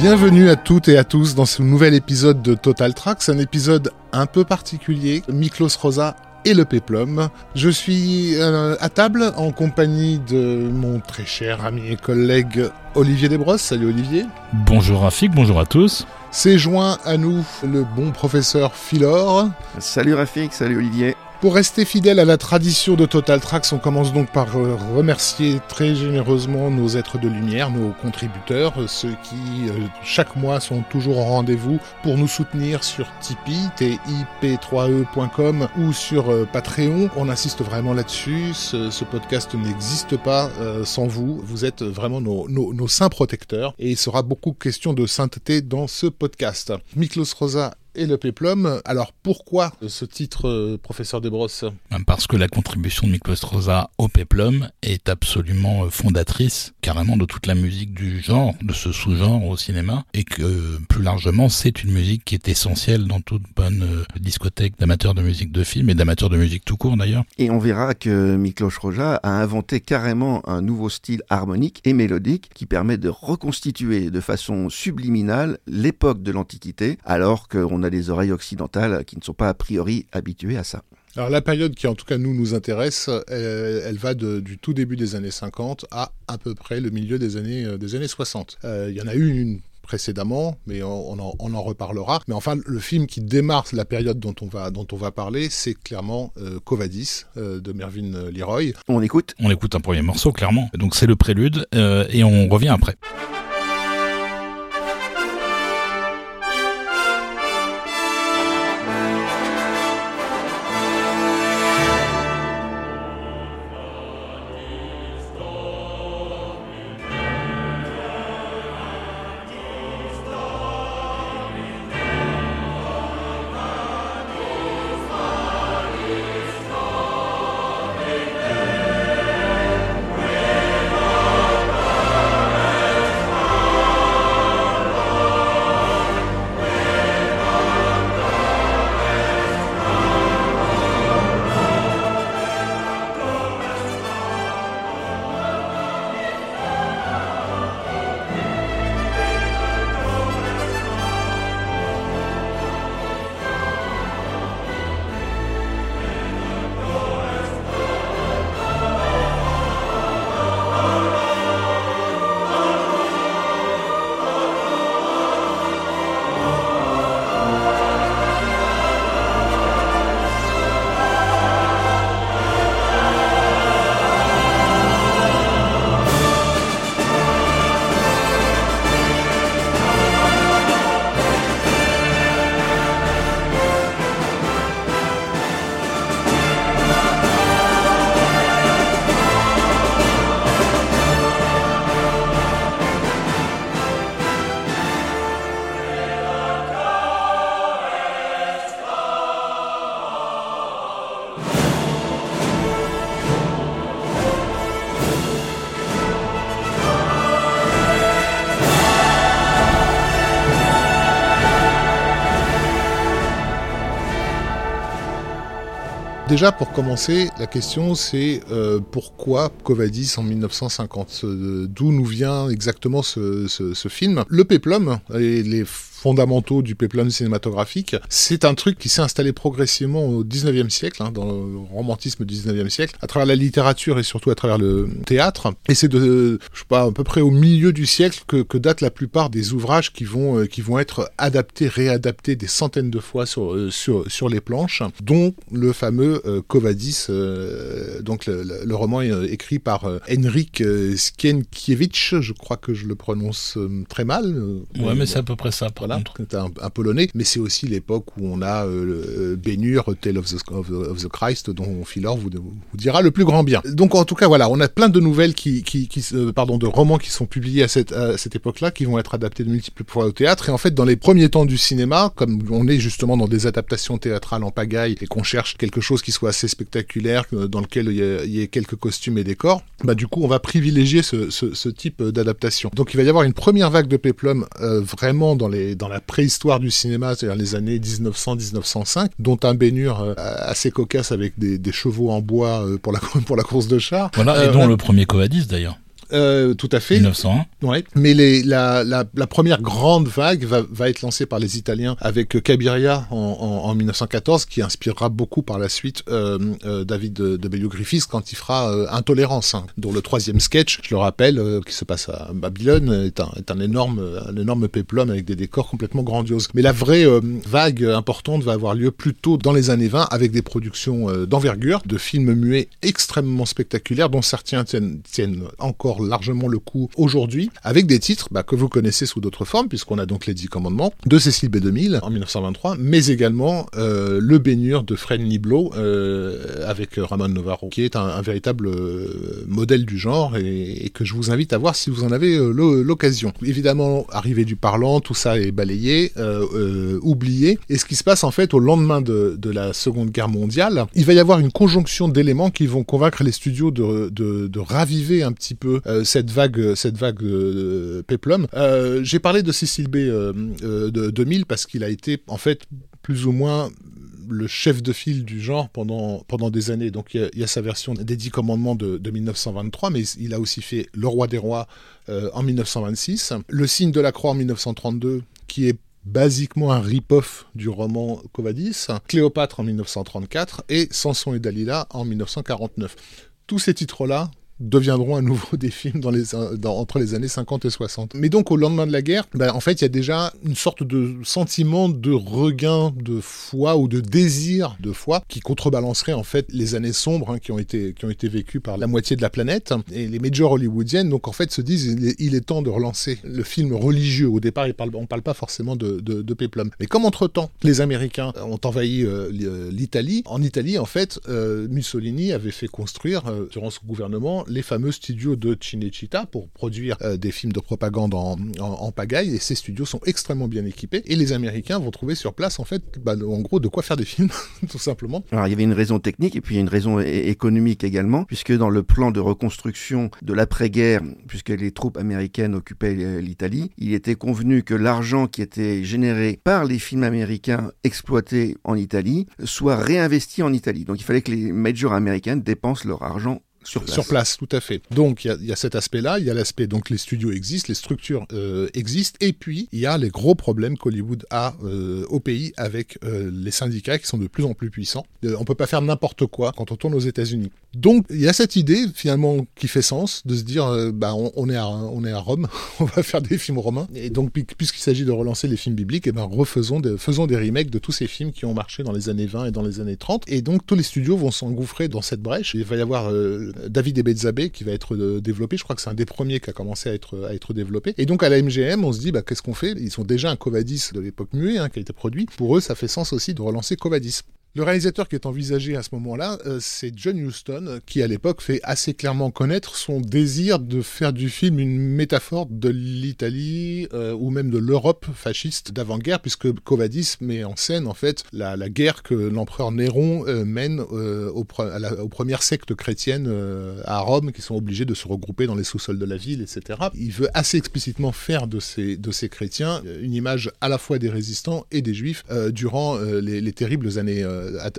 Bienvenue à toutes et à tous dans ce nouvel épisode de Total Tracks, un épisode un peu particulier. Miklos Rosa et le péplum. Je suis euh, à table en compagnie de mon très cher ami et collègue Olivier Desbrosses. Salut Olivier. Bonjour Rafik, bonjour à tous. C'est joint à nous le bon professeur Philor. Salut Rafik, salut Olivier. Pour rester fidèle à la tradition de Total Tracks, on commence donc par euh, remercier très généreusement nos êtres de lumière, nos contributeurs, ceux qui euh, chaque mois sont toujours au rendez-vous pour nous soutenir sur Tipeee, tip3e.com ou sur euh, Patreon. On insiste vraiment là-dessus. Ce, podcast n'existe pas sans vous. Vous êtes vraiment nos, nos saints protecteurs et il sera beaucoup question de sainteté dans ce podcast. Miklos Rosa et le péplum. Alors pourquoi ce titre, euh, professeur Desbrosses Parce que la contribution de Miklos Rosa au péplum est absolument euh, fondatrice, carrément de toute la musique du genre, de ce sous-genre au cinéma, et que plus largement, c'est une musique qui est essentielle dans toute bonne euh, discothèque d'amateurs de musique de film et d'amateurs de musique tout court d'ailleurs. Et on verra que Miklos Roja a inventé carrément un nouveau style harmonique et mélodique qui permet de reconstituer de façon subliminale l'époque de l'Antiquité, alors qu'on on a des oreilles occidentales qui ne sont pas a priori habituées à ça. Alors la période qui en tout cas nous nous intéresse, elle, va du tout début des années 50 à à peu près le milieu des années, euh, des années 60. Euh, il y en a eu une précédemment, mais on, en, reparlera. Mais enfin, le film qui démarre la période dont on va, dont on va parler, c'est clairement euh, Covadis de Mervyn Leroy. On écoute On écoute un premier morceau, clairement. Donc c'est le prélude, et on revient après. Déjà, pour commencer, la question c'est euh, pourquoi Covadis en 1950 euh, D'où nous vient exactement ce, ce film? Le péplum et les fondamentaux du péplum cinématographique. C'est un truc qui s'est installé progressivement au 19e siècle, hein, dans le romantisme du 19e siècle, à travers la littérature et surtout à travers le théâtre. Et c'est de, je sais pas, à peu près au milieu du siècle que, que datent la plupart des ouvrages qui vont, euh, qui vont être adaptés, réadaptés des centaines de fois sur, euh, sur, sur les planches, dont le fameux euh, Covadis, donc le, roman écrit par Henrik Skienkiewicz, je crois que je le prononce très mal. ouais, mais c'est à peu près ça un, polonais, mais c'est aussi l'époque où on a euh, Bénur, Tale of the, Christ, dont Philor vous, dira le plus grand bien. Donc en tout cas, voilà, on a plein de nouvelles qui, qui, pardon, de romans qui sont publiés à cette, époque-là, qui vont être adaptés de multiples fois au théâtre. Et en fait, dans les premiers temps du cinéma, comme on est justement dans des adaptations théâtrales en pagaille et qu'on cherche quelque chose qui soit assez spectaculaire, dans lequel il y, ait quelques costumes et décors, bah du coup, on va privilégier ce, ce, type d'adaptation. Donc il va y avoir une première vague de péplum euh, vraiment dans les dans la préhistoire du cinéma, c'est-à-dire les années 1900-1905, dont un baignure euh, assez cocasse avec des, chevaux en bois euh, pour la, pour la course de chars. Voilà, et euh, dont le premier Covadis d'ailleurs. Euh, tout à fait. 1901. Ouais. Mais les, la, la, la, première grande vague va, va, être lancée par les Italiens avec Cabiria en, en, en 1914, qui inspirera beaucoup par la suite euh, euh, David de, de Bellew Griffiths quand il fera euh, Intolérance, hein, dont le troisième sketch, je le rappelle, euh, qui se passe à Babylone, est un, est un énorme, un énorme péplum avec des décors complètement grandioses. Mais la vraie euh, vague importante va avoir lieu plus tôt dans les années 20 avec des productions d'envergure, de films muets extrêmement spectaculaires, dont certains tiennent, tiennent encore largement le coup aujourd'hui, avec des titres bah, que vous connaissez sous d'autres formes, puisqu'on a donc les Dix Commandements de Cécile B. 2000 en 1923, mais également euh, Le Baignure de Fred Niblo euh, avec Ramon Novarro, qui est un, véritable euh, modèle du genre et, que je vous invite à voir si vous en avez euh, l'occasion. Évidemment, arrivée du parlant, tout ça est balayé, euh, oublié, et ce qui se passe en fait au lendemain de, de, la Seconde Guerre mondiale, il va y avoir une conjonction d'éléments qui vont convaincre les studios de, de, de raviver un petit peu cette vague, cette vague de Peplum. J'ai parlé de Cécile B de 2000 parce qu'il a été en fait plus ou moins le chef de file du genre pendant, pendant des années. Donc il y, a, sa version des Dix Commandements de, de, 1923, mais il a aussi fait Le Roi des Rois euh, en 1926, Le Signe de la Croix en 1932, qui est basiquement un rip-off du roman Covadis, Cléopâtre en 1934 et Samson et Dalila en 1949. Tous ces titres-là deviendront à nouveau des films dans les, dans, entre les années 50 et 60. Mais donc au lendemain de la guerre, ben, en fait il y a déjà une sorte de sentiment de regain de foi ou de désir de foi qui contrebalancerait en fait les années sombres hein, qui, ont été, qui ont été vécues par la moitié de la planète. Et les majors hollywoodiennes donc en fait se disent il est, temps de relancer le film religieux. Au départ il parle, on ne parle pas forcément de, de, de Peplum. Mais comme entre-temps les Américains ont envahi euh, l'Italie, en Italie en fait euh, Mussolini avait fait construire euh, durant son gouvernement les fameux studios de Cinecittà pour produire euh, des films de propagande en, en, pagaille et ces studios sont extrêmement bien équipés et les Américains vont trouver sur place en fait bah, en gros de quoi faire des films tout simplement. Alors il y avait une raison technique et puis une raison économique également puisque dans le plan de reconstruction de l'après-guerre puisque les troupes américaines occupaient l'Italie, il était convenu que l'argent qui était généré par les films américains exploités en Italie soit réinvesti en Italie. Donc il fallait que les majors américains dépensent leur argent sur place. sur place. tout à fait. Donc il y, y, a cet aspect-là, il y a l'aspect donc les studios existent, les structures euh, existent, et puis il y a les gros problèmes qu'Hollywood a euh, au pays avec euh, les syndicats qui sont de plus en plus puissants. Euh, on peut pas faire n'importe quoi quand on tourne aux États-Unis. Donc il y a cette idée finalement qui fait sens de se dire euh, bah on, on, est à on est à Rome, on va faire des films romains, et donc puisqu'il s'agit de relancer les films bibliques, et ben refaisons des, faisons des remakes de tous ces films qui ont marché dans les années 20 et dans les années 30, et donc tous les studios vont s'engouffrer dans cette brèche. Il va y avoir David Ebezabé qui va être euh, développé. Je crois que c'est un des premiers qui a commencé à être, à être développé. Et donc à la MGM, on se dit, bah, qu'est-ce qu'on fait? Ils sont déjà un Covadis de l'époque muet hein, qui a été produit. Pour eux, ça fait sens aussi de relancer Covadis. Le réalisateur qui est envisagé à ce moment-là, euh, c'est John Huston, qui à l'époque fait assez clairement connaître son désir de faire du film une métaphore de l'Italie euh, ou même de l'Europe fasciste d'avant-guerre, puisque Covadis met en scène en fait la, la guerre que l'empereur Néron euh, mène euh, aux, la, aux, premières sectes chrétiennes euh, à Rome, qui sont obligées de se regrouper dans les sous-sols de la ville, etc. Il veut assez explicitement faire de ces, de ces chrétiens une image à la fois des résistants et des juifs durant les, les terribles années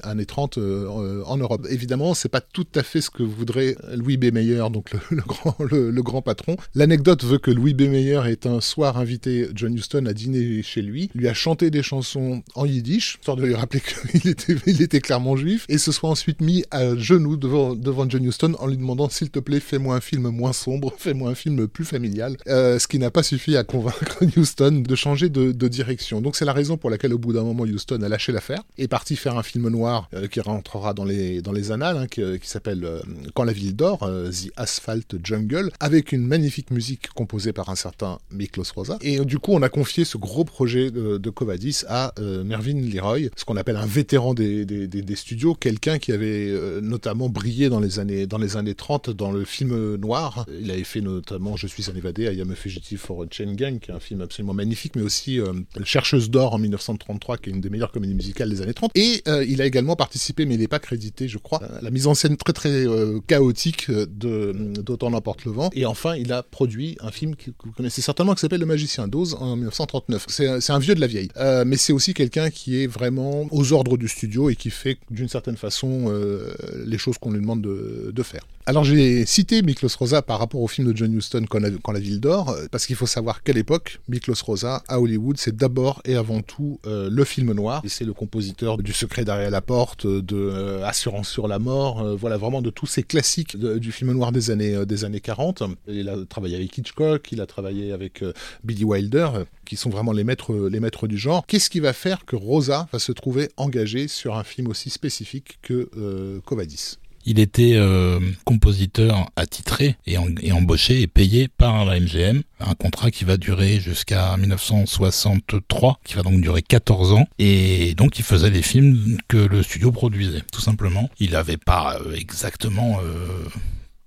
années 30 euh, en Europe. Évidemment, c'est pas tout à fait ce que voudrait Louis B. Meyer, donc le, grand, patron. L'anecdote veut que Louis B. Meyer est un soir invité John Huston à dîner chez lui, lui a chanté des chansons en yiddish, histoire de lui rappeler qu'il était, clairement juif, et se soit ensuite mis à genoux devant, devant John Huston en lui demandant s'il te plaît, fais-moi un film moins sombre, fais-moi un film plus familial, euh, ce qui n'a pas suffi à convaincre Huston de changer de, direction. Donc c'est la raison pour laquelle au bout d'un moment Huston a lâché l'affaire, est parti faire un film noir euh, qui rentrera dans les, dans les annales, hein, qui, s'appelle euh, Quand la ville dort, euh, The Asphalt Jungle, avec une magnifique musique composée par un certain Miklos Rosa. Et du coup, on a confié ce gros projet de, de Covadis à euh, Mervyn Leroy, ce qu'on appelle un vétéran des, des, studios, quelqu'un qui avait notamment brillé dans les, années, dans les années 30 dans le film noir. Il avait fait notamment Je suis un évadé, I am a fugitive for a chain gang, qui est un film absolument magnifique, mais aussi euh, Chercheuse d'or en 1933, qui est une des meilleures comédies musicales des années 30. Et euh, il a également participé, mais il n'est pas crédité, je crois, à la mise en scène très très euh, chaotique de d'Autant n'importe le vent. Et enfin, il a produit un film que vous connaissez certainement qui s'appelle Le Magicien d'Oz en 1939. C'est un vieux de la vieille, euh, mais c'est aussi quelqu'un qui est vraiment aux ordres du studio et qui fait d'une certaine façon euh, les choses qu'on lui demande de, de faire. Alors j'ai cité Miklos Rosa par rapport au film de John Huston quand la, ville dort, parce qu'il faut savoir qu'à l'époque, Miklos Rosa à Hollywood, c'est d'abord et avant tout le film noir. C'est le compositeur du Secret derrière la porte, de Assurance sur la mort, voilà vraiment de tous ces classiques du film noir des années des années 40. Il a travaillé avec Hitchcock, il a travaillé avec Billy Wilder, qui sont vraiment les maîtres les maîtres du genre. Qu'est-ce qui va faire que Rosa va se trouver engagé sur un film aussi spécifique que Covadis? Il était euh, compositeur attitré et, embauché et payé par la MGM, un contrat qui va durer jusqu'à 1963, qui va donc durer 14 ans, et donc il faisait des films que le studio produisait, tout simplement. Il n'avait pas euh, exactement euh,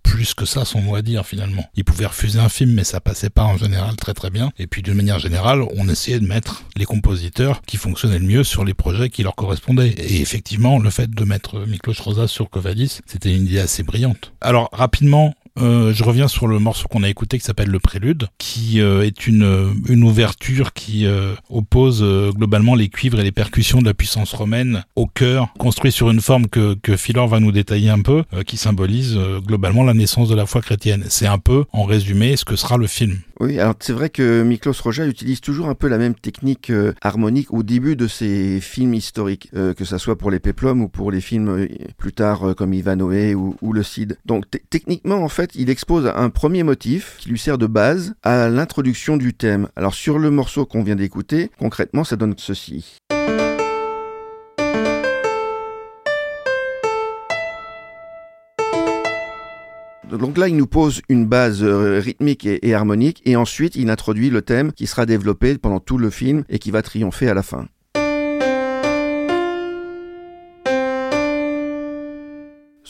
plus que ça son mot à dire finalement. Il pouvait refuser un film mais ça passait pas en général très très bien. Et puis d'une manière générale, on essayait de mettre les compositeurs qui fonctionnaient le mieux sur les projets qui leur correspondaient. Et effectivement, le fait de mettre Miklos Rosa sur Covadis, c'était une idée assez brillante. Alors rapidement, euh, je reviens sur le morceau qu'on a écouté qui s'appelle Le Prélude, qui euh, est une, une ouverture qui euh, oppose globalement les cuivres et les percussions de la puissance romaine au cœur, construit sur une forme que, que Philor va nous détailler un peu, qui symbolise globalement la naissance de la foi chrétienne. C'est un peu, en résumé, ce que sera le film. Oui, alors c'est vrai que Miklos Roja utilise toujours un peu la même technique harmonique au début de ses films historiques, que ça soit pour les Péplums ou pour les films plus tard comme Ivanoé ou, ou Le Cid. Donc techniquement, en fait, il expose un premier motif qui lui sert de base à l'introduction du thème. Alors sur le morceau qu'on vient d'écouter, concrètement, ça donne ceci. Donc là, il nous pose une base euh, rythmique et, harmonique, et ensuite il introduit le thème qui sera développé pendant tout le film et qui va triompher à la fin.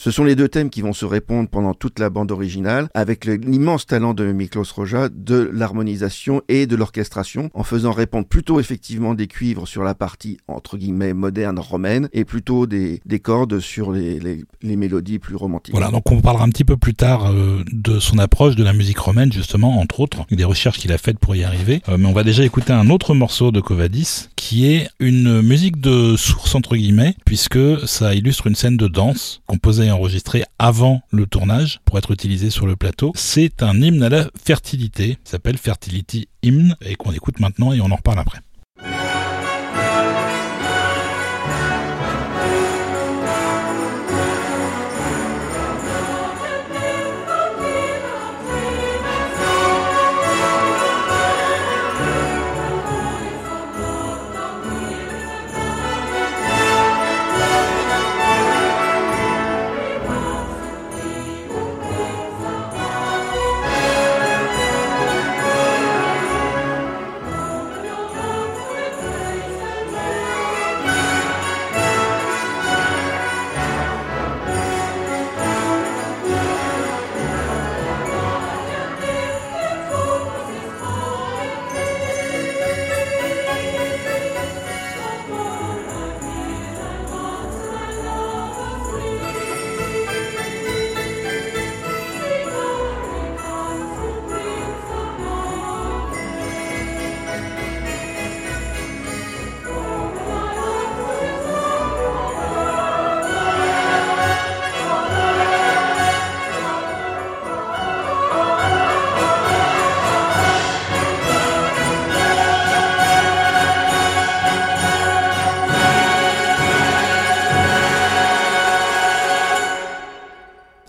Ce sont les deux thèmes qui vont se répondre pendant toute la bande originale, avec l'immense talent de Miklos Roja de l'harmonisation et de l'orchestration, en faisant répondre plutôt effectivement des cuivres sur la partie entre guillemets moderne romaine, et plutôt des, cordes sur les, mélodies plus romantiques. Voilà, donc on parlera un petit peu plus tard euh, de son approche de la musique romaine, justement, entre autres, des recherches qu'il a faites pour y arriver. Euh, mais on va déjà écouter un autre morceau de Covadis, qui est une musique de source entre guillemets, puisque ça illustre une scène de danse composée enregistré avant le tournage pour être utilisé sur le plateau. C'est un hymne à la fertilité, s'appelle Fertility Hymn, et qu'on écoute maintenant et on en reparle après.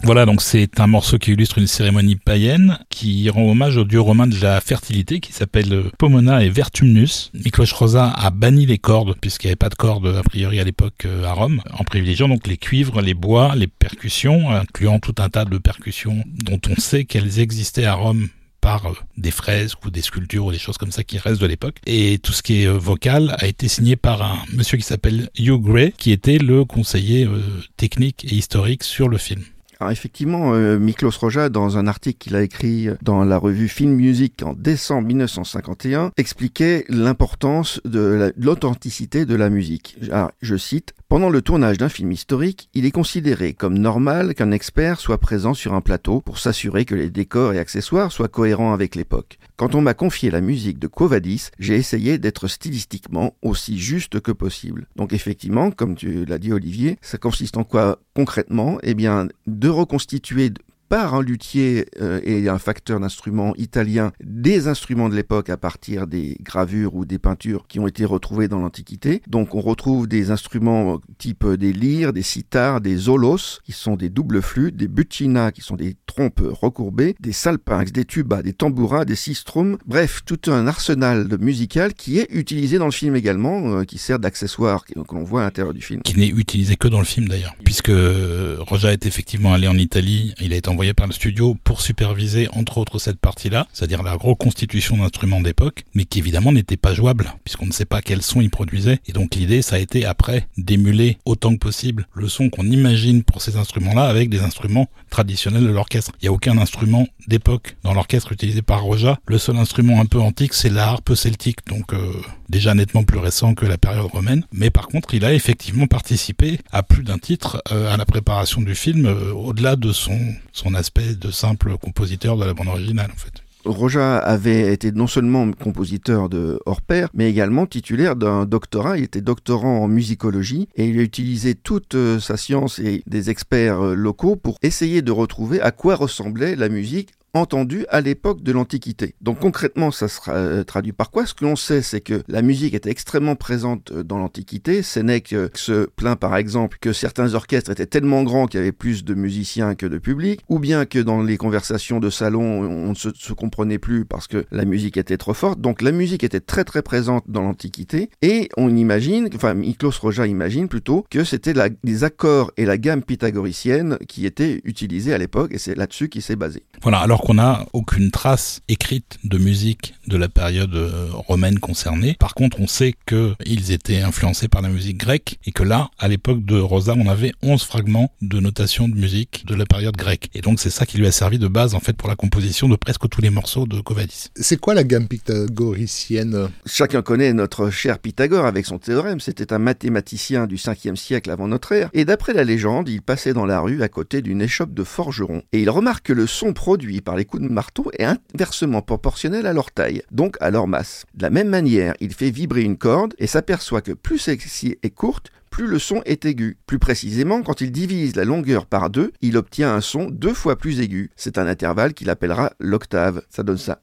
Voilà, donc c'est un morceau qui illustre une cérémonie païenne qui rend hommage au dieu romain de la fertilité qui s'appelle Pomona et Vertumnus. Miklos Rosa a banni les cordes puisqu'il n'y avait pas de cordes a priori à l'époque euh, à Rome, en privilégiant donc les cuivres, les bois, les percussions, incluant tout un tas de percussions dont on sait qu'elles existaient à Rome par euh, des fresques ou des sculptures ou des choses comme ça qui restent de l'époque. Et tout ce qui est euh, vocal a été signé par un monsieur qui s'appelle Hugh Gray, qui était le conseiller technique et historique sur le film. Alors effectivement, euh, Miklos Roja, dans un article qu'il a écrit dans la revue Film Music en décembre 1951, expliquait l'importance de l'authenticité de la musique. Je cite, pendant le tournage d'un film historique, il est considéré comme normal qu'un expert soit présent sur un plateau pour s'assurer que les décors et accessoires soient cohérents avec l'époque. Quand on m'a confié la musique de Covadis, j'ai essayé d'être stylistiquement aussi juste que possible. Donc effectivement, comme tu l'as dit Olivier, ça consiste en quoi concrètement? Eh bien, de reconstituer par un luthier euh, et un facteur d'instruments italien des instruments de l'époque à partir des gravures ou des peintures qui ont été retrouvées dans l'Antiquité. Donc on retrouve des instruments type des lyres, des sitars, des zolos qui sont des doubles flûtes, des buccinas qui sont des trompes recourbées, des salpinx, des tubas, des tambouras, des sistrums, bref, tout un arsenal musical qui est utilisé dans le film également, euh, qui sert d'accessoire que, l'on voit à l'intérieur du film. Qui n'est utilisé que dans le film d'ailleurs, puisque Roja est effectivement allé en Italie, il a été envoyé par le studio pour superviser entre autres cette partie-là, c'est-à-dire la reconstitution d'instruments d'époque, mais qui évidemment n'était pas jouable, puisqu'on ne sait pas quel son il produisait, et donc l'idée ça a été après d'émuler autant que possible le son qu'on imagine pour ces instruments-là avec des instruments traditionnels de l'orchestre. Il n'y a aucun instrument d'époque dans l'orchestre utilisé par Roja. Le seul instrument un peu antique, c'est la harpe celtique, donc euh, déjà nettement plus récent que la période romaine. Mais par contre, il a effectivement participé à plus d'un titre euh, à la préparation du film, euh, au-delà de son, son aspect de simple compositeur de la bande originale, en fait. Roja avait été non seulement compositeur de hors pair, mais également titulaire d'un doctorat. Il était doctorant en musicologie et il a utilisé toute sa science et des experts locaux pour essayer de retrouver à quoi ressemblait la musique entendu à l'époque de l'Antiquité. Donc concrètement, ça sera euh, traduit par quoi? Ce que l'on sait, c'est que la musique était extrêmement présente euh, dans l'Antiquité. Sénèque se plaint par exemple que certains orchestres étaient tellement grands qu'il y avait plus de musiciens que de public, ou bien que dans les conversations de salon, on ne se, comprenait plus parce que la musique était trop forte. Donc la musique était très très présente dans l'Antiquité, et on imagine, enfin Miklos Roja imagine plutôt que c'était les accords et la gamme pythagoricienne qui étaient utilisés à l'époque, et c'est là-dessus qu'il s'est basé. Voilà, alors qu'on n'a aucune trace écrite de musique de la période euh, romaine concernée. Par contre, on sait qu'ils étaient influencés par la musique grecque et que là, à l'époque de Rosa, on avait 11 fragments de notation de musique de la période grecque. Et donc, c'est ça qui lui a servi de base, en fait, pour la composition de presque tous les morceaux de Covadis. C'est quoi la gamme pythagoricienne? Chacun connaît notre cher Pythagore avec son théorème. C'était un mathématicien du 5e siècle avant notre ère. Et d'après la légende, il passait dans la rue à côté d'une échoppe de forgeron. Et il remarque que le son produit par les coups de marteau est inversement proportionnel à leur taille, donc à leur masse. De la même manière, il fait vibrer une corde et s'aperçoit que plus celle-ci est courte, plus le son est aigu. Plus précisément, quand il divise la longueur par deux, il obtient un son deux fois plus aigu. C'est un intervalle qu'il appellera l'octave. Ça donne ça.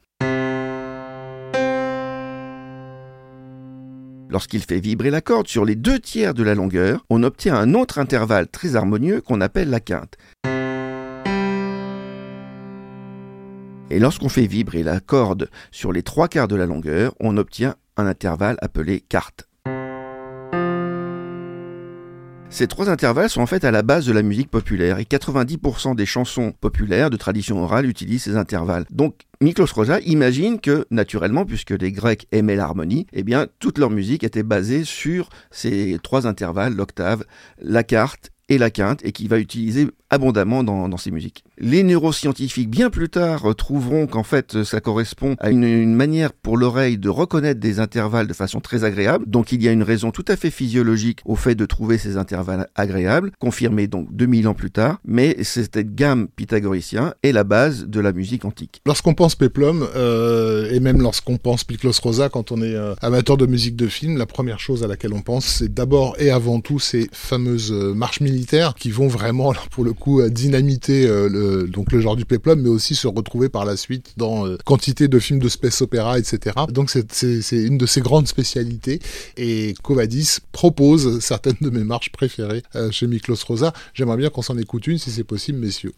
Lorsqu'il fait vibrer la corde sur les deux tiers de la longueur, on obtient un autre intervalle très harmonieux qu'on appelle la quinte. Et lorsqu'on fait vibrer la corde sur les trois quarts de la longueur, on obtient un intervalle appelé quarte. Ces trois intervalles sont en fait à la base de la musique populaire et 90% des chansons populaires de tradition orale utilisent ces intervalles. Donc Miklos Rosa imagine que, naturellement, puisque les Grecs aimaient l'harmonie, eh bien, toute leur musique était basée sur ces trois intervalles, l'octave, la quarte et la quinte, et qui va utiliser abondamment dans, dans, ses musiques. Les neuroscientifiques, bien plus tard, trouveront qu'en fait, ça correspond à une, manière pour l'oreille de reconnaître des intervalles de façon très agréable. Donc, il y a une raison tout à fait physiologique au fait de trouver ces intervalles agréables, confirmé donc 2000 ans plus tard. Mais cette gamme pythagoricien est la base de la musique antique. Lorsqu'on pense Peplum, euh, et même lorsqu'on pense Piclos Rosa, quand on est euh, amateur de musique de film, la première chose à laquelle on pense, c'est d'abord et avant tout ces fameuses euh, marches militaires qui vont vraiment, pour le coup, dynamiter euh, le, donc le genre du peplum, mais aussi se retrouver par la suite dans euh, quantité de films de space opéra, etc. Donc c'est une de ses grandes spécialités. Et Covadis propose certaines de mes marches préférées euh, chez Miklos Rosa. J'aimerais bien qu'on s'en écoute une, si c'est possible, messieurs.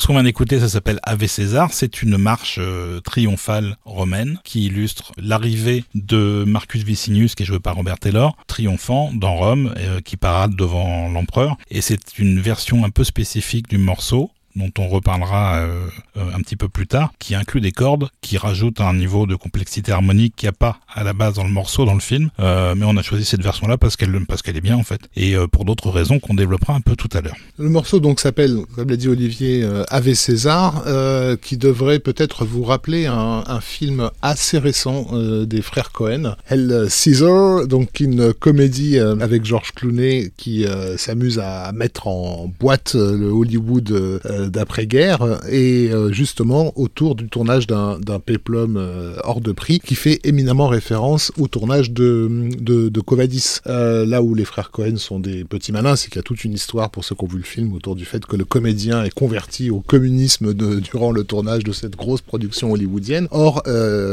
Ce qu'on vient d'écouter, ça s'appelle Ave César. C'est une marche euh, triomphale romaine qui illustre l'arrivée de Marcus Vicinius, qui est joué par Robert Taylor, triomphant dans Rome, euh, qui parade devant l'empereur. Et c'est une version un peu spécifique du morceau dont on reparlera euh, euh, un petit peu plus tard, qui inclut des cordes, qui rajoutent un niveau de complexité harmonique qu'il n'y a pas à la base dans le morceau, dans le film. Euh, mais on a choisi cette version-là parce qu'elle parce est bien en fait, et pour d'autres raisons qu'on développera un peu tout à l'heure. Le morceau donc s'appelle, comme l'a dit Olivier, Ave César, qui devrait peut-être vous rappeler un, un film assez récent des frères Cohen, Hell Caesar, donc une comédie avec George Clooney qui s'amuse à mettre en boîte le Hollywood d'après-guerre et euh, justement autour du tournage d'un péplum euh, hors de prix qui fait éminemment référence au tournage de, de, de Covadis. Euh, là où les frères Cohen sont des petits malins, c'est qu'il y a toute une histoire pour ceux qui ont vu le film autour du fait que le comédien est converti au communisme de, durant le tournage de cette grosse production hollywoodienne. Or,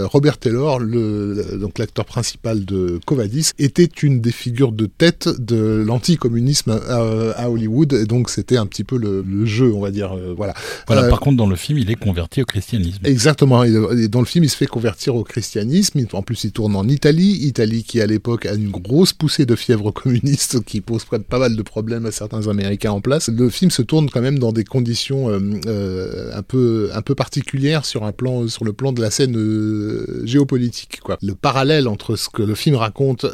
Robert Taylor, le, donc l'acteur principal de Covadis, était une des figures de tête de l'anticommunisme à, à Hollywood, et donc c'était un petit peu le, le jeu, on va dire, euh, voilà. Voilà. Euh, par contre, dans le film, il est converti au christianisme. Exactement. Et dans le film, il se fait convertir au christianisme. En plus, il tourne en Italie. Italie qui, à l'époque, a une grosse poussée de fièvre communiste qui pose pas mal de problèmes à certains Américains en place. Le film se tourne quand même dans des conditions euh, un peu un peu particulières sur un plan sur le plan de la scène géopolitique. Quoi. Le parallèle entre ce que le film raconte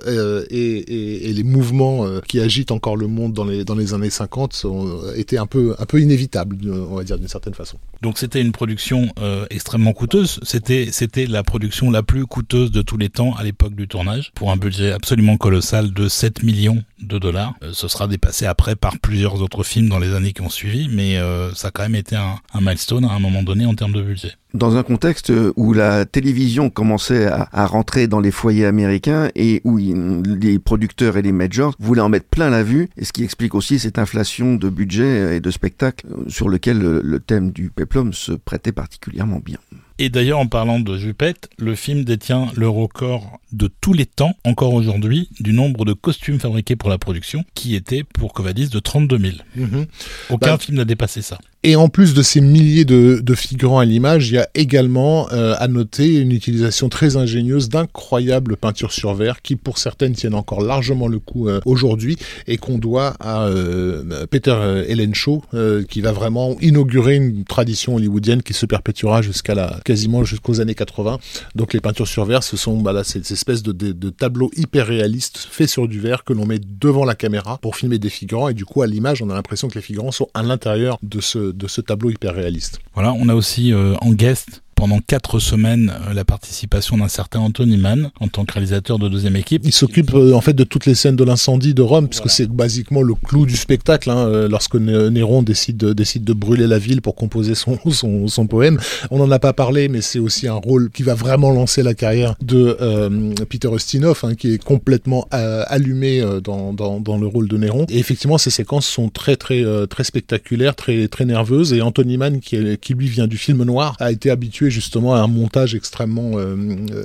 et, et, les mouvements qui agitent encore le monde dans les dans les années 50 sont, était un peu un peu inévitable on va dire d'une certaine façon. Donc c'était une production euh, extrêmement coûteuse. C'était c'était la production la plus coûteuse de tous les temps à l'époque du tournage, pour un budget absolument colossal de 7 millions de dollars. Euh, ce sera dépassé après par plusieurs autres films dans les années qui ont suivi, mais euh, ça a quand même été un, un milestone à un moment donné en termes de budget dans un contexte où la télévision commençait à, rentrer dans les foyers américains et où les producteurs et les majors voulaient en mettre plein la vue, et ce qui explique aussi cette inflation de budget et de spectacle sur lequel le, thème du se prêtait particulièrement bien. Et d'ailleurs, en parlant de jupette, le film détient le record de tous les temps, encore aujourd'hui, du nombre de costumes fabriqués pour la production, qui était pour Covadis de 32 000. Mhm. Aucun bah, film n'a dépassé ça. Et en plus de ces milliers de, de figurants à l'image, il y a également euh, à noter une utilisation très ingénieuse d'incroyables peintures sur verre qui, pour certaines, tiennent encore largement le coup euh, aujourd'hui et qu'on doit à euh, Peter Ellen Shaw, qui va vraiment inaugurer une tradition hollywoodienne qui se perpétuera jusqu'à la quasiment jusqu'aux années 80. Donc les peintures sur verre, ce sont bah là, ces espèces de, de, de tableaux hyper réalistes faits sur du verre que l'on met devant la caméra pour filmer des figurants et du coup à l'image, on a l'impression que les figurants sont à l'intérieur de ce de ce tableau hyper réaliste. Voilà, on a aussi euh, en guest pendant quatre semaines euh, la participation d'un certain Anthony Mann en tant que réalisateur de deuxième équipe. Il s'occupe euh, en fait de toutes les scènes de l'incendie de Rome, puisque c'est basiquement le clou du spectacle. Hein, euh, lorsque Néron décide de, décide de brûler la ville pour composer son, son, son poème, on n'en a pas parlé, mais c'est aussi un rôle qui va vraiment lancer la carrière de Peter Ustinov, hein, qui est complètement allumé dans, dans, dans, le rôle de Néron. Et effectivement, ces séquences sont très très très spectaculaires, très très nerveuses. Et Anthony Mann, qui, est, qui lui vient du film noir, a été habitué justement un montage extrêmement euh,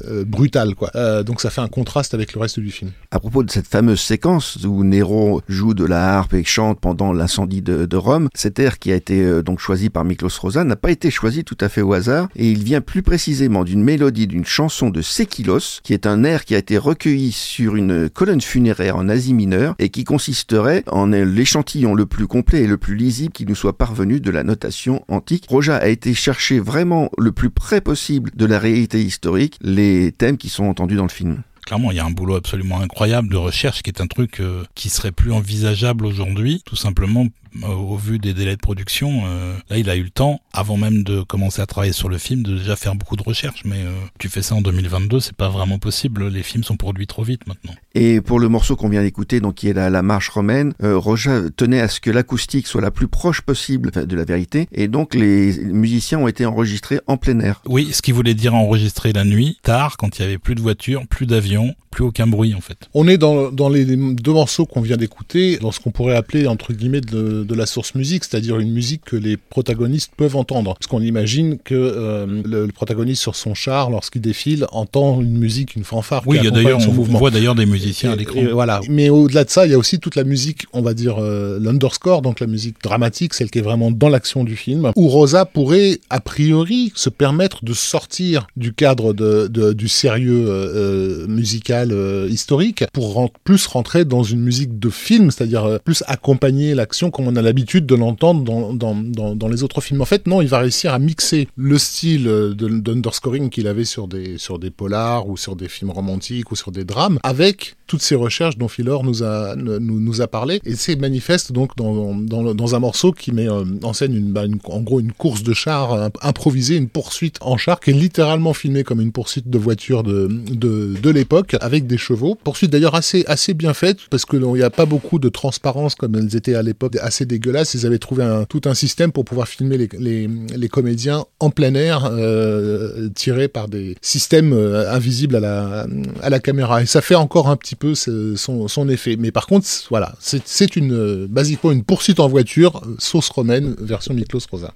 euh, brutal. Quoi. Euh, donc ça fait un contraste avec le reste du film. À propos de cette fameuse séquence où Nero joue de la harpe et chante pendant l'incendie de, de, Rome, cet air qui a été donc choisi par Miklos Rosa n'a pas été choisi tout à fait au hasard et il vient plus précisément d'une mélodie d'une chanson de Sekilos, qui est un air qui a été recueilli sur une colonne funéraire en Asie mineure et qui consisterait en l'échantillon le plus complet et le plus lisible qui nous soit parvenu de la notation antique. Roja a été chercher vraiment le plus près possible de la réalité historique les thèmes qui sont entendus dans le film. Clairement, il y a un boulot absolument incroyable de recherche qui est un truc euh, qui serait plus envisageable aujourd'hui, tout simplement au vu des délais de production, euh, là il a eu le temps, avant même de commencer à travailler sur le film, de déjà faire beaucoup de recherches. Mais euh, tu fais ça en 2022, c'est pas vraiment possible. Les films sont produits trop vite maintenant. Et pour le morceau qu'on vient d'écouter, donc qui est la, la marche romaine, euh, Roger tenait à ce que l'acoustique soit la plus proche possible de la vérité, et donc les musiciens ont été enregistrés en plein air. Oui, ce qui voulait dire enregistrer la nuit, tard, quand il y avait plus de voitures, plus d'avions, plus aucun bruit en fait. On est dans, dans les deux morceaux qu'on vient d'écouter, dans ce qu'on pourrait appeler entre guillemets de, de la source musique, c'est-à-dire une musique que les protagonistes peuvent entendre. Parce qu'on imagine que euh, le, le, protagoniste sur son char, lorsqu'il défile, entend une musique, une fanfare. Oui, il y a d'ailleurs, on, on, voit d'ailleurs des musiciens à l'écran. Voilà. Mais au-delà de ça, il y a aussi toute la musique, on va dire euh, l'underscore, donc la musique dramatique, celle qui est vraiment dans l'action du film, où Rosa pourrait a priori se permettre de sortir du cadre de, de du sérieux euh, musical historique pour rent plus rentrer dans une musique de film, c'est-à-dire plus accompagner l'action comme on a l'habitude de l'entendre dans, dans, dans, les autres films. En fait, non, il va réussir à mixer le style d'underscoring qu'il avait sur des, sur des polars ou sur des films romantiques ou sur des drames avec toutes ces recherches dont Philor nous a, nous, nous a parlé. Et c'est manifeste donc dans, dans, dans, un morceau qui met en scène une, bah, une, en gros une course de char improvisée, une poursuite en char qui est littéralement filmée comme une poursuite de voiture de, de, de l'époque avec des chevaux. Poursuite d'ailleurs assez, assez bien faite parce qu'il n'y a pas beaucoup de transparence comme elles étaient à l'époque, dégueulasses. Ils avaient trouvé un, tout un système pour pouvoir filmer les, comédiens en plein air euh, tirés par des systèmes euh, invisibles à la, caméra. Et ça fait encore un petit peu son, effet. Mais par contre, voilà, c'est une, basiquement une poursuite en voiture, sauce romaine, version Miklos Rosa.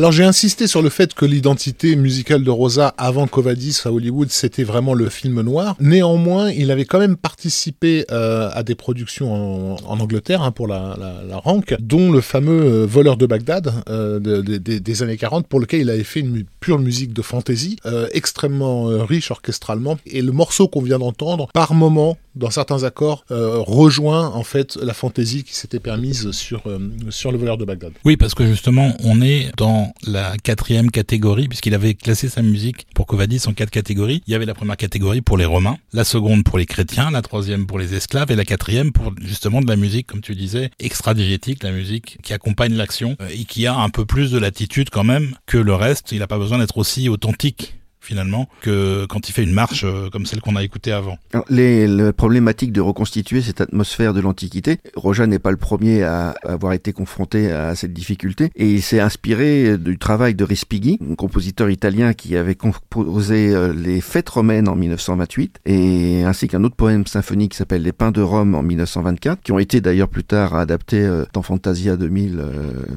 Alors j'ai insisté sur le fait que l'identité musicale de Rosa avant Covadis à Hollywood, c'était vraiment le film noir. Néanmoins, il avait quand même participé euh, à des productions en, Angleterre hein, pour la, Rank, dont le fameux euh, Voleur de Bagdad euh, de, de, de, des années 40, pour lequel il avait fait une pure musique de fantasy, euh, extrêmement riche orchestralement. Et le morceau qu'on vient d'entendre, par moment, dans certains accords, euh, rejoint en fait la fantaisie qui s'était permise sur, euh, sur le voleur de Bagdad. Oui, parce que justement, on est dans la quatrième catégorie, puisqu'il avait classé sa musique pour Covadis en quatre catégories. Il y avait la première catégorie pour les Romains, la seconde pour les chrétiens, la troisième pour les esclaves et la quatrième pour justement de la musique, comme tu disais, extra-digétique, la musique qui accompagne l'action euh, et qui a un peu plus de latitude quand même que le reste. Il n'a pas besoin d'être aussi authentique finalement que quand il fait une marche euh, comme celle qu'on a écoutée avant. les, problématiques de reconstituer cette atmosphère de l'Antiquité, Roja n'est pas le premier à avoir été confronté à cette difficulté et il s'est inspiré du travail de Respighi, un compositeur italien qui avait composé euh, les fêtes romaines en 1928 et ainsi qu'un autre poème symphonique qui s'appelle Les Pins de Rome en 1924 qui ont été d'ailleurs plus tard adaptés euh, dans Fantasia 2000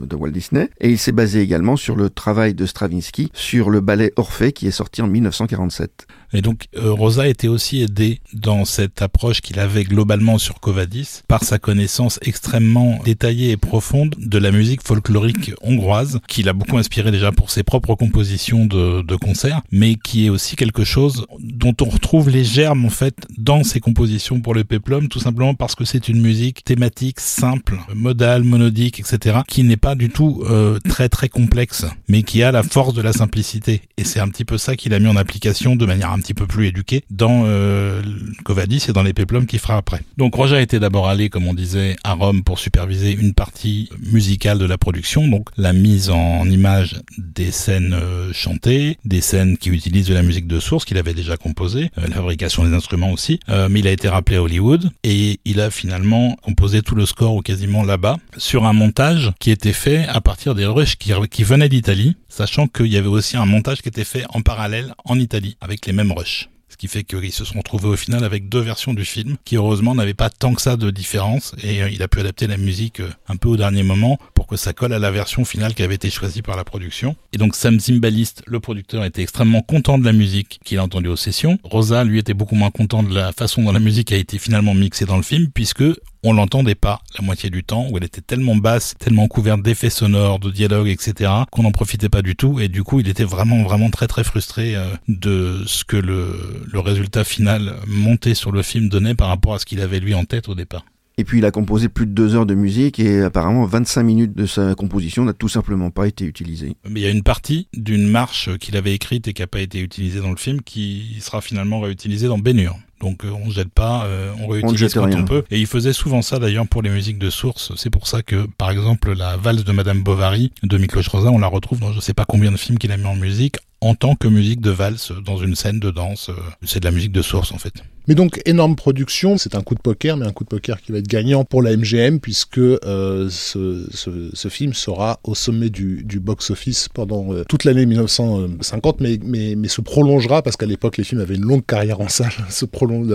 de Walt Disney et il s'est basé également sur le travail de Stravinsky sur le ballet Orphée qui est sorti en 1947. Et donc euh, Rosa était aussi aidé dans cette approche qu'il avait globalement sur Covadis par sa connaissance extrêmement détaillée et profonde de la musique folklorique hongroise, qui l'a beaucoup inspiré déjà pour ses propres compositions de, de concerts, mais qui est aussi quelque chose dont on retrouve les germes en fait dans ses compositions pour le peplum, tout simplement parce que c'est une musique thématique simple, modale, monodique, etc., qui n'est pas du tout euh, très très complexe, mais qui a la force de la simplicité. Et c'est un petit peu ça qu'il a mis en application de manière un petit peu plus éduqué dans euh, Covadis et dans les Peplums qu'il fera après. Donc Roger était d'abord allé, comme on disait, à Rome pour superviser une partie musicale de la production, donc la mise en image des scènes euh, chantées, des scènes qui utilisent de la musique de source qu'il avait déjà composée, euh, fabrication des instruments aussi. Euh, mais il a été rappelé à Hollywood et il a finalement composé tout le score ou quasiment là-bas sur un montage qui était fait à partir des rushs qui venaient d'Italie, sachant qu'il y avait aussi un montage qui était fait en parallèle en Italie avec les mêmes Rush. Ce qui fait qu'ils se sont retrouvés au final avec deux versions du film qui heureusement n'avaient pas tant que ça de différence et euh, il a pu adapter la musique euh, un peu au dernier moment pour que ça colle à la version finale qui avait été choisie par la production. Et donc Sam Zimbalist, le producteur, était extrêmement content de la musique qu'il a entendue aux sessions. Rosa, lui, était beaucoup moins content de la façon dont la musique a été finalement mixée dans le film puisque on l'entendait pas la moitié du temps, où elle était tellement basse, tellement couverte d'effets sonores, de dialogues, etc., qu'on n'en profitait pas du tout, et du coup, il était vraiment, vraiment très, très frustré euh, de ce que le, le résultat final monté sur le film donnait par rapport à ce qu'il avait lui en tête au départ. Et puis il a composé plus de deux heures de musique et apparemment 25 minutes de sa composition n'a tout simplement pas été utilisée. Mais il y a une partie d'une marche qu'il avait écrite et qui n'a pas été utilisée dans le film qui sera finalement réutilisée dans Bénure. Donc euh, on jette pas, euh, on réutilise quand on peut. Et il faisait souvent ça d'ailleurs pour les musiques de source. C'est pour ça que par exemple la valse de Madame Bovary de Miklos Rosa, on la retrouve dans je sais pas combien de films qu'il a mis en musique en tant que musique de valse dans une scène de danse. Euh, c'est de la musique de source en fait. Mais donc énorme production, c'est un coup de poker, mais un coup de poker qui va être gagnant pour la MGM puisque euh, ce, film sera au sommet du, box-office pendant euh, toute l'année 1950, mais, mais, mais se prolongera parce qu'à l'époque les films avaient une longue carrière en salle. Se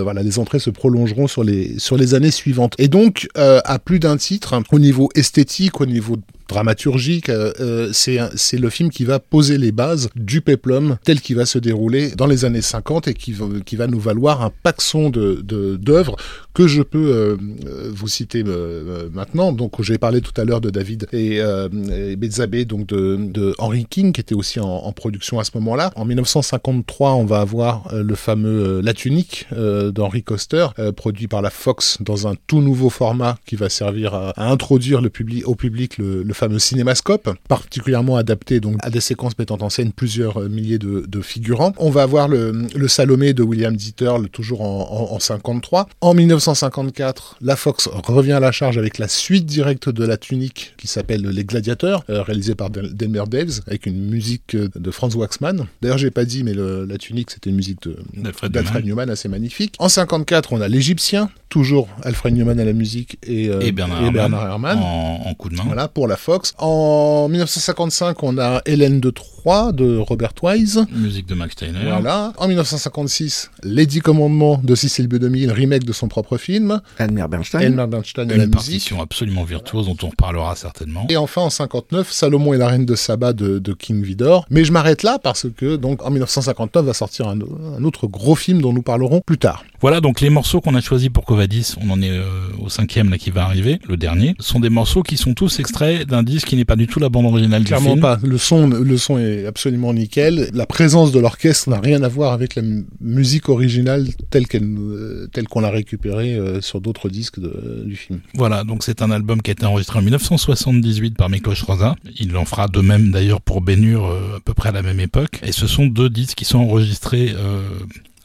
voilà, les entrées se prolongeront sur les années suivantes. Et donc euh, à plus d'un titre, au niveau esthétique, au niveau dramaturgique. Euh, euh c'est le film qui va poser les bases du peplum tel qu'il va se dérouler dans les années 50 et qui, qui va nous valoir un paxon d'œuvres de, d'œuvres que je peux euh, euh, vous citer maintenant. Donc j'ai parlé tout à l'heure de David et, euh, et donc de, de, Henry King qui était aussi en, en production à ce moment-là. En 1953, on va avoir le fameux La Tunique d'Henry Coster, produit par la Fox dans un tout nouveau format qui va servir à, à introduire le public, au public le, le fameux cinémascope, particulièrement adapté donc à des séquences mettant en scène plusieurs euh, milliers de, de figurants. On va avoir le, le, Salomé de William Dieter, toujours en, en, en, 53. En 1954, la Fox revient à la charge avec la suite directe de la tunique qui s'appelle Les Gladiateurs, euh, réalisée par Delmer Daves, avec une musique euh, de Franz Waxman. D'ailleurs, j'ai pas dit, mais le, la tunique, c'était une musique d'Alfred Newman. assez magnifique. En 54, on a l'Égyptien, toujours Alfred Newman à la musique et, euh, et Bernard, et Bernard Herrmann, en, en, coup de main. Voilà, pour la Fox. En 1955, on a Hélène de Troyes de Robert Wise. Musique de Max Steiner. Voilà. En 1956, Les Dix Commandements de Cécile B. 2000, remake de son propre film. Elmer Bernstein. Elmer Bernstein la Une musique. partition absolument virtuose dont on reparlera certainement. Et enfin, en 59, Salomon et la Reine de Saba de, de King Vidor. Mais je m'arrête là parce que, donc, en 1959 va sortir un, un autre gros film dont nous parlerons plus tard. Voilà, donc les morceaux qu'on a choisis pour Covadis, on en est euh, au cinquième là qui va arriver, le dernier, sont des morceaux qui sont tous extraits d'un disque qui n'est pas du tout la bande originale Clairement du film. pas. Le son, le son est absolument nickel. La présence de l'orchestre n'a rien à voir avec la musique originale euh, telle qu'on l'a récupérée euh, sur d'autres disques du film. Voilà, donc c'est un album qui a été enregistré en 1978 par Miklos Rosa. Il en fera de même d'ailleurs pour Bénur à peu près à la même époque. Et ce sont deux disques qui sont enregistrés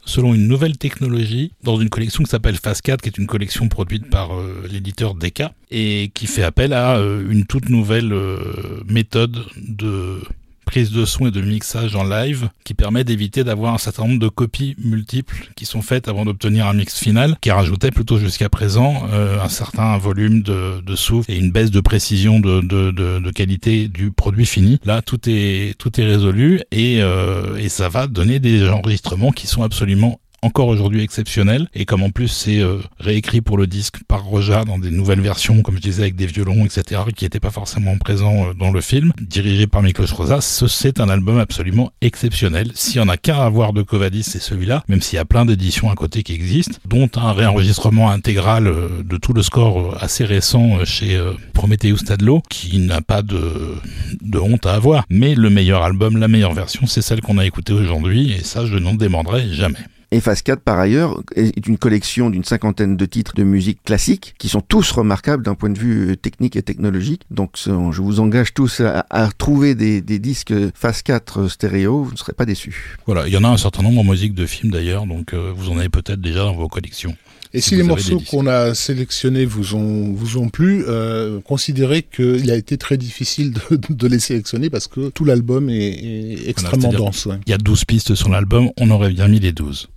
selon une nouvelle technologie dans une collection qui s'appelle Phase 4, qui est une collection produite par euh, l'éditeur Deka et qui fait appel à euh, une toute nouvelle euh, méthode de prise de son et de mixage en live qui permet d'éviter d'avoir un certain nombre de copies multiples qui sont faites avant d'obtenir un mix final qui rajoutait plutôt jusqu'à présent euh, un certain volume de, souffle et une baisse de précision de, qualité du produit fini. Là, tout est, tout est résolu et, euh, et ça va donner des enregistrements qui sont absolument encore aujourd'hui exceptionnel. Et comme en plus c'est euh, réécrit pour le disque par Roja dans des nouvelles versions, comme je disais, avec des violons, etc., qui n'étaient pas forcément présents euh, dans le film, dirigé par Miklos Rosa, c'est un album absolument exceptionnel. S'il y en a qu'un à voir de Covadis, c'est celui-là, même s'il y a plein d'éditions à côté qui existent, dont un réenregistrement intégral euh, de tout le score assez récent chez Prometheus Tadlo, qui n'a pas de, de honte à avoir. Mais le meilleur album, la meilleure version, c'est celle qu'on a écoutée aujourd'hui, et ça, je n'en demanderai jamais. Et Phase 4, par ailleurs, est une collection d'une cinquantaine de titres de musique classique qui sont tous remarquables d'un point de vue euh, technique et technologique. Donc, je vous engage tous à, à trouver des, des, disques Phase 4 euh, stéréo, vous ne serez pas déçus. Voilà, il y en a un certain nombre en musique de film d'ailleurs, donc euh, vous en avez peut-être déjà dans vos collections. Et si, si les morceaux qu'on a sélectionnés vous ont, vous ont plu, euh, considérez qu'il a été très difficile de, de, les sélectionner parce que tout l'album est, est, extrêmement voilà, dense. Ouais. Il y a 12 pistes sur l'album, on aurait bien mis les 12.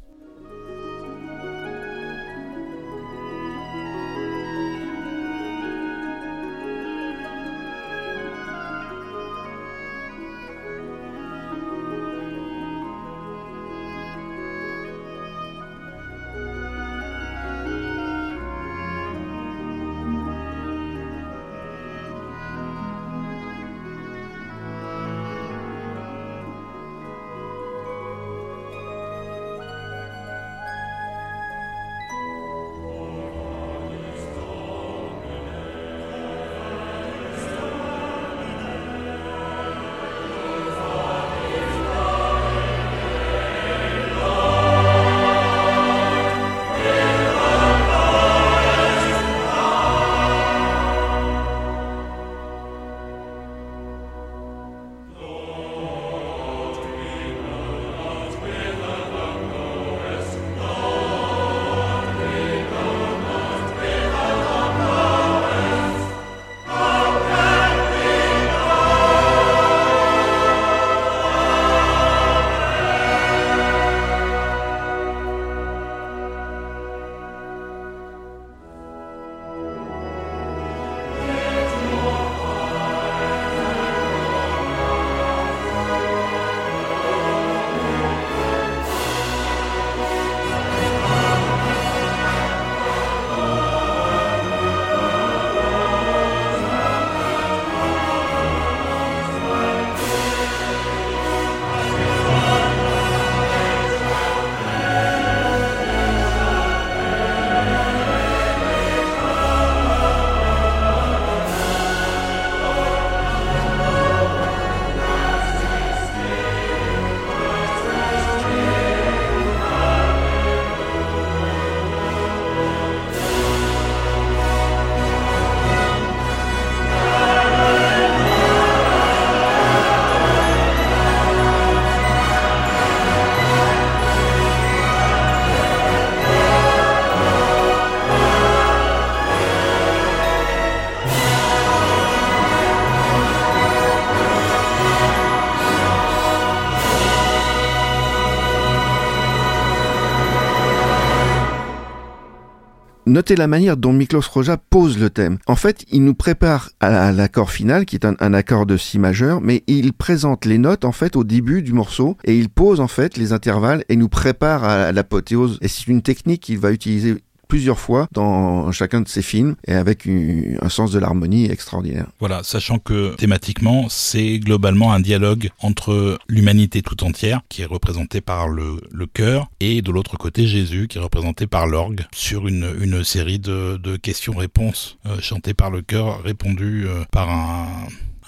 Notez la manière dont Miklos Roja pose le thème. En fait, il nous prépare à l'accord final, qui est un, accord de si majeur, mais il présente les notes en fait au début du morceau et il pose en fait les intervalles et nous prépare à l'apothéose. Et c'est une technique qu'il va utiliser plusieurs fois dans chacun de ses films et avec un sens de l'harmonie extraordinaire. Voilà, sachant que thématiquement, c'est globalement un dialogue entre l'humanité tout entière, qui est représentée par le, le chœur, et de l'autre côté Jésus, qui est représenté par l'orgue, sur une, une série de, de questions-réponses euh, chantées par le chœur, répondues euh, par un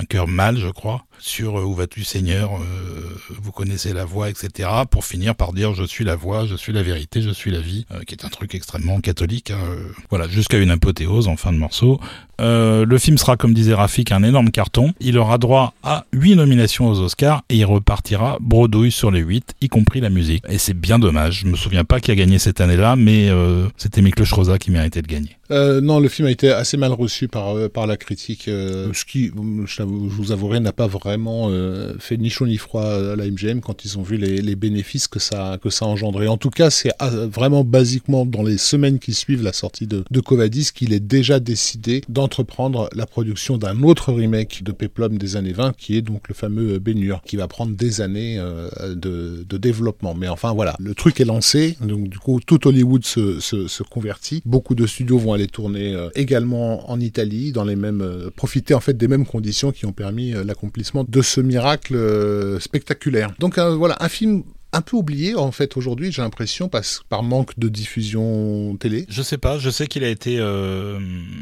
un cœur mâle, je crois, sur euh, Où vas-tu Seigneur, euh, vous connaissez la voix, etc. Pour finir par dire Je suis la voix, je suis la vérité, je suis la vie, euh, qui est un truc extrêmement catholique. Hein, voilà, jusqu'à une apothéose en fin de morceau. le film sera, comme disait Rafik, un énorme carton. Il aura droit à 8 nominations aux Oscars et il repartira bredouille sur les 8, y compris la musique. Et c'est bien dommage. Je me souviens pas qui a gagné cette année-là, mais c'était Miklos Rosa qui méritait de gagner. Non, le film a été assez mal reçu par, par la critique, ce qui, je, vous avouerai, n'a pas vraiment euh, fait ni chaud ni froid à la MGM quand ils ont vu les, bénéfices que ça, que ça a engendré. En tout cas, c'est ah, vraiment basiquement dans les semaines qui suivent la sortie de, de Covadis qu'il est déjà décidé d'entreprendre la production d'un autre remake de Peplum des années 20 qui est donc le fameux Bénur qui va prendre des années euh, de, de, développement. Mais enfin voilà, le truc est lancé, donc du coup tout Hollywood se, se, se convertit. Beaucoup de studios vont aller tourner euh, également en Italie, dans les mêmes, profiter en fait des mêmes conditions qui ont permis l'accomplissement de ce miracle euh, spectaculaire. Donc euh, voilà, un film un peu oublié en fait aujourd'hui, j'ai l'impression, par manque de diffusion télé. Je sais pas, je sais qu'il a été euh,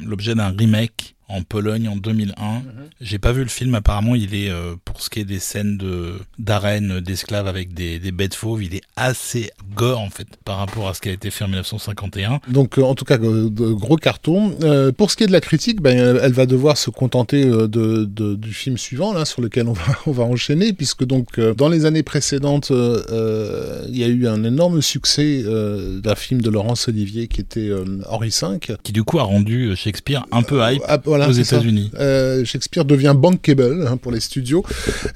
l'objet d'un remake en Pologne en 2001. Mhm. J'ai pas vu le film. Apparemment, il est euh, pour ce qui est des scènes de d'arène d'esclaves avec des, des bêtes fauves, il est assez gore en fait par rapport à ce qui a été fait en 1951. Donc, euh, en tout cas, de gros carton. Euh, pour ce qui est de la critique, ben, elle va devoir se contenter de, de, du film suivant là, sur lequel on va on va enchaîner, puisque donc dans les années précédentes, il y a eu un énorme succès d'un film de Laurence Olivier qui était Henri V, qui du coup a rendu Shakespeare un peu hype. Aux États-Unis. Euh, Shakespeare devient bankable hein, pour les studios,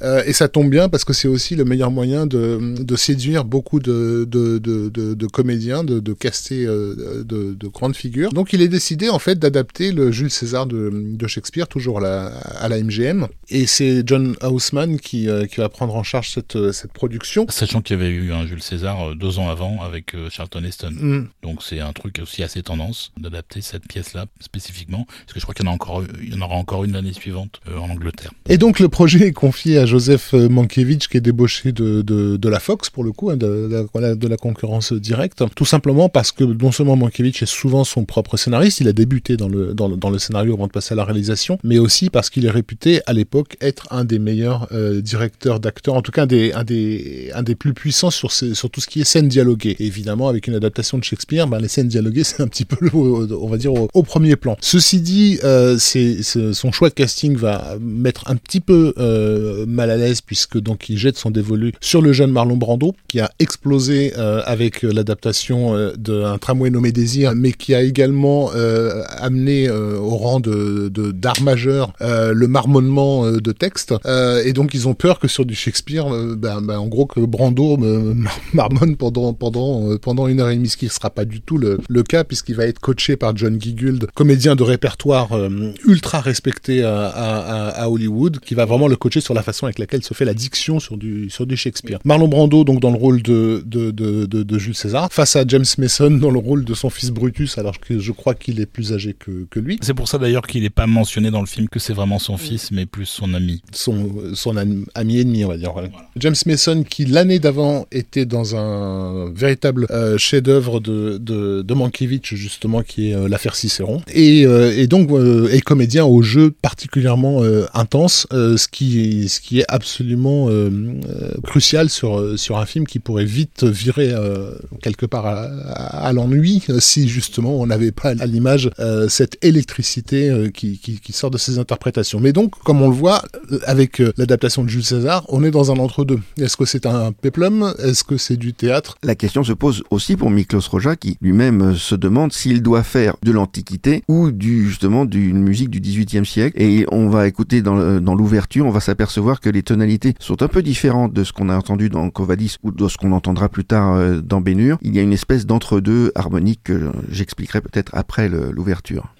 euh, et ça tombe bien parce que c'est aussi le meilleur moyen de, de séduire beaucoup de, de, de, comédiens, de, caster euh, de, de, grandes figures. Donc il est décidé en fait d'adapter le Jules César de, Shakespeare, toujours à la, à la MGM, et c'est John Houseman qui, euh, qui va prendre en charge cette, cette production. Sachant qu'il y avait eu un Jules César deux ans avant avec Charlton Heston. Mm. Donc c'est un truc aussi assez tendance d'adapter cette pièce-là spécifiquement, parce que je crois qu'il y en a encore il y en aura encore une l'année suivante euh, en Angleterre. Et donc le projet est confié à Joseph euh, Mankiewicz qui est débauché de, de, la Fox pour le coup, hein, de, la concurrence directe, tout simplement parce que non seulement Mankiewicz est souvent son propre scénariste, il a débuté dans le, dans, le scénario avant de passer à la réalisation, mais aussi parce qu'il est réputé à l'époque être un des meilleurs euh, directeurs d'acteurs, en tout cas un des, un des, un des plus puissants sur, sur tout ce qui est scène dialoguée. évidemment, avec une adaptation de Shakespeare, ben, les scènes dialoguées, c'est un petit peu, on va dire, au, premier plan. Ceci dit, son choix de casting va mettre un petit peu euh, mal à l'aise puisque donc il jette son dévolu sur le jeune Marlon Brando qui a explosé euh, avec l'adaptation euh, d'un tramway nommé Désir, mais qui a également amené au rang de d'art majeur le marmonnement de texte. et donc ils ont peur que sur du Shakespeare, ben, ben, en gros que Brando marmonne pendant pendant pendant une heure et demie, ce qui ne sera pas du tout le, le cas puisqu'il va être coaché par John Giggold, comédien de répertoire ultra respecté à, à, à, Hollywood, qui va vraiment le coacher sur la façon avec laquelle se fait la diction sur du, sur du Shakespeare. Marlon Brando, donc dans le rôle de, de, de, de, de Jules César, face à James Mason dans le rôle de son fils Brutus, alors que je crois qu'il est plus âgé que, que lui. C'est pour ça d'ailleurs qu'il n'est pas mentionné dans le film que c'est vraiment son fils, mais plus son ami. Son, son ami ennemi, on va dire. Voilà. James Mason, qui l'année d'avant était dans un véritable euh, chef-d'œuvre de, de, de Mankiewicz, justement, qui est euh, l'affaire Cicéron. Et, euh, et donc, est comédien au jeu particulièrement euh, intense, euh, ce qui est, ce qui est absolument euh, crucial sur sur un film qui pourrait vite virer quelque part à, l'ennui si justement on n'avait pas à l'image cette électricité qui, qui, sort de ses interprétations. Mais donc, comme on le voit avec l'adaptation de Jules César, on est dans un entre-deux. Est-ce que c'est un péplum? Est-ce que c'est du théâtre? La question se pose aussi pour Miklos Roja qui lui-même se demande s'il doit faire de l'Antiquité ou justement d'une musique du XVIIIe siècle et on va écouter dans l'ouverture, on va s'apercevoir que les tonalités sont un peu différentes de ce qu'on a entendu dans Covadis ou de ce qu'on entendra plus tard euh, dans Bénur. Il y a une espèce d'entre-deux harmonique que j'expliquerai peut-être après l'ouverture.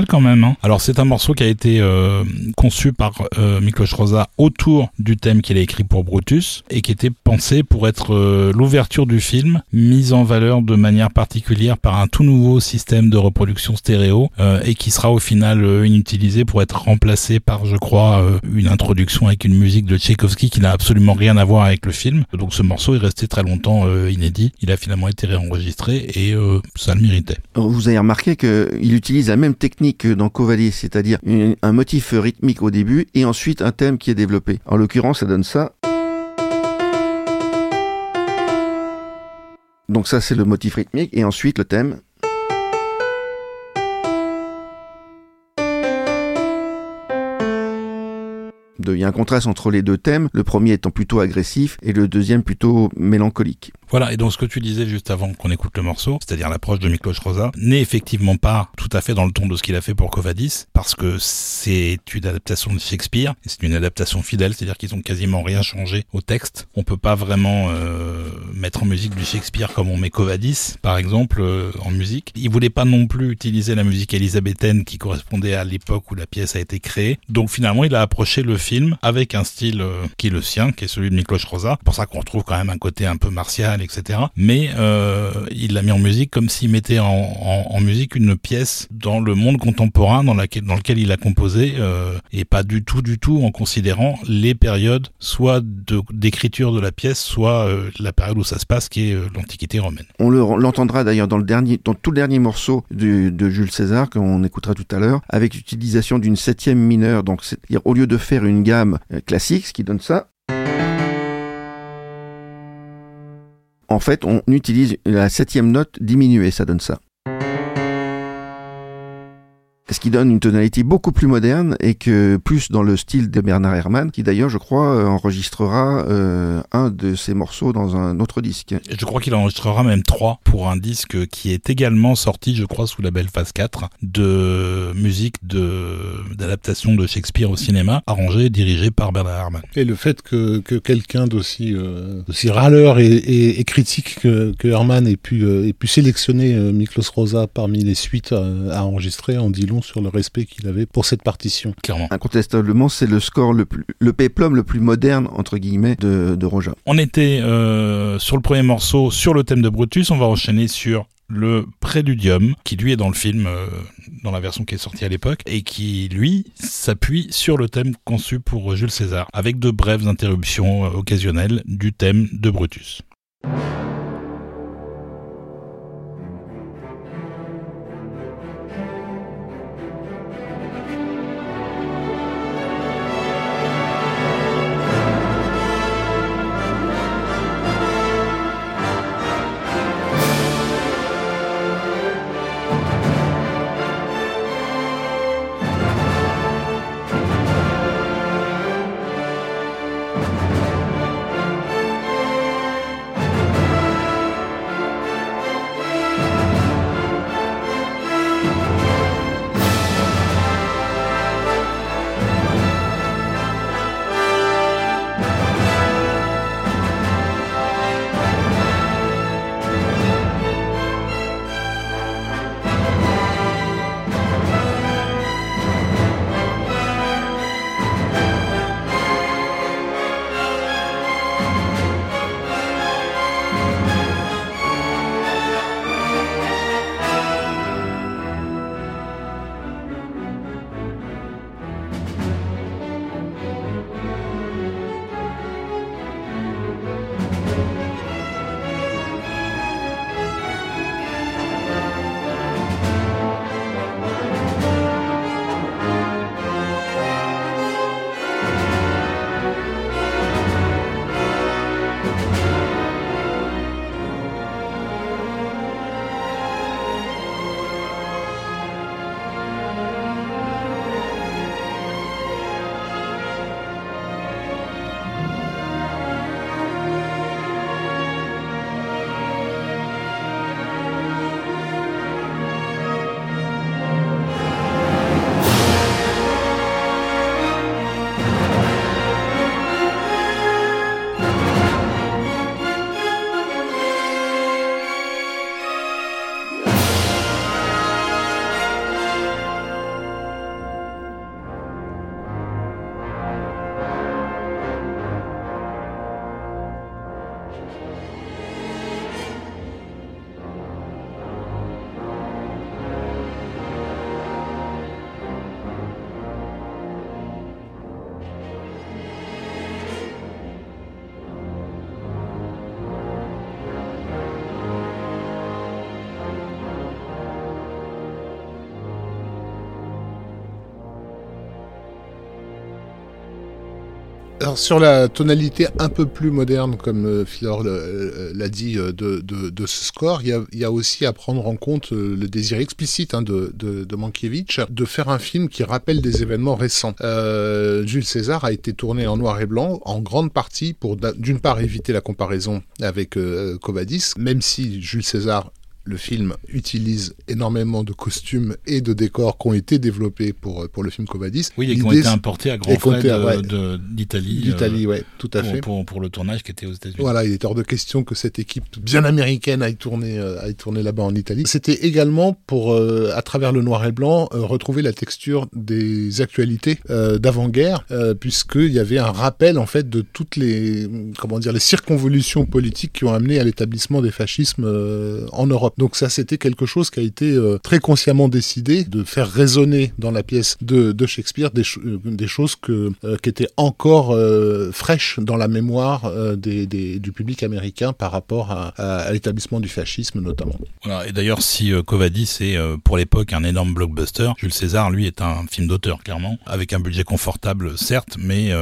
Quand même. Hein. Alors c'est un morceau qui a été euh, conçu par euh, Miklos Rosa autour du thème qu'il a écrit pour Brutus et qui était pour être euh, l'ouverture du film, mise en valeur de manière particulière par un tout nouveau système de reproduction stéréo euh, et qui sera au final euh, inutilisé pour être remplacé par, je crois, une introduction avec une musique de Tchaïkovski qui n'a absolument rien à voir avec le film. Donc ce morceau est resté très longtemps inédit. Il a finalement été réenregistré et ça le méritait. Vous avez remarqué qu'il utilise la même technique dans Covalier, c'est-à-dire un motif rythmique au début et ensuite un thème qui est développé. En l'occurrence, ça donne ça. Donc ça, c'est le motif rythmique et ensuite le thème. Il y a un contraste entre les deux thèmes, le premier étant plutôt agressif et le deuxième plutôt mélancolique. Voilà, et donc ce que tu disais juste avant qu'on écoute le morceau, c'est-à-dire l'approche de Miklos Rosa, n'est effectivement pas tout à fait dans le ton de ce qu'il a fait pour Covadis, parce que c'est une adaptation de Shakespeare, et c'est une adaptation fidèle, c'est-à-dire qu'ils ont quasiment rien changé au texte. On peut pas vraiment euh, mettre en musique du Shakespeare comme on met Covadis, par exemple, euh, en musique. Il voulait pas non plus utiliser la musique élisabéthaine qui correspondait à l'époque où la pièce a été créée, donc finalement il a approché le film avec un style euh, qui est le sien, qui est celui de Miklos Rosa. C'est pour ça qu'on retrouve quand même un côté un peu martial etc. Mais euh, il l'a mis en musique comme s'il mettait en, musique une pièce dans le monde contemporain dans, lequel il a composé, euh, et pas du tout, du tout en considérant les périodes soit d'écriture de, la pièce, soit euh, la période où ça se passe, qui est l'Antiquité romaine. On l'entendra d'ailleurs dans le dans tout le dernier morceau de, Jules César qu'on écoutera tout à l'heure, avec l'utilisation d'une septième mineure. Donc, au lieu de faire une gamme classique, ce qui donne ça. En fait, on utilise la septième note diminuée, ça donne ça ce qui donne une tonalité beaucoup plus moderne et que plus dans le style de Bernard Herrmann, qui d'ailleurs, je crois, euh, enregistrera euh, un de ses morceaux dans un autre disque. Je crois qu'il enregistrera même trois pour un disque qui est également sorti, je crois, sous la belle phase 4 de musique de d'adaptation de Shakespeare au cinéma, arrangé et dirigé par Bernard Herrmann. Et le fait que, que quelqu'un d'aussi euh, aussi râleur et, et, critique que, que Herrmann ait pu, ait pu sélectionner Miklos Rosa parmi les suites à, à enregistrer en dit long sur le respect qu'il avait pour cette partition. Clairement. Incontestablement, c'est le score le plus, le péplum le plus moderne, entre guillemets, de, de Roja. On était euh, sur le premier morceau, sur le thème de Brutus, on va enchaîner sur le Préludium, qui lui est dans le film, euh, dans la version qui est sortie à l'époque, et qui lui s'appuie sur le thème conçu pour Jules César, avec de brèves interruptions euh, occasionnelles du thème de Brutus. Sur la tonalité un peu plus moderne, comme euh, Philor l'a dit, de, de, ce score, il y, a, aussi à prendre en compte le désir explicite hein, de, de, Mankiewicz de faire un film qui rappelle des événements récents. Euh, Jules César a été tourné en noir et blanc, en grande partie pour d'une part éviter la comparaison avec euh, même si Jules César le film utilise énormément de costumes et de décors qui ont été développés pour, pour le film Covadis. Oui, et qui ont été importés à grands frais d'Italie. D'Italie, euh, tout à pour, fait. Pour, pour, le tournage qui était aux États-Unis. Voilà, il est hors de question que cette équipe bien américaine aille tourner, euh, aille tourner là-bas en Italie. C'était également pour, euh, à travers le noir et blanc, retrouver la texture des actualités d'avant-guerre, puisqu'il y avait un rappel, en fait, de toutes les, comment dire, les circonvolutions politiques qui ont amené à l'établissement des fascismes en Europe. Donc ça, c'était quelque chose qui a été euh, très consciemment décidé de faire résonner dans la pièce de, Shakespeare des, euh, des choses que, euh, qui étaient encore fraîches dans la mémoire des, du public américain par rapport à, l'établissement du fascisme notamment. Voilà, et d'ailleurs, si Covadis est pour l'époque un énorme blockbuster, Jules César, lui, est un film d'auteur, clairement, avec un budget confortable, certes, mais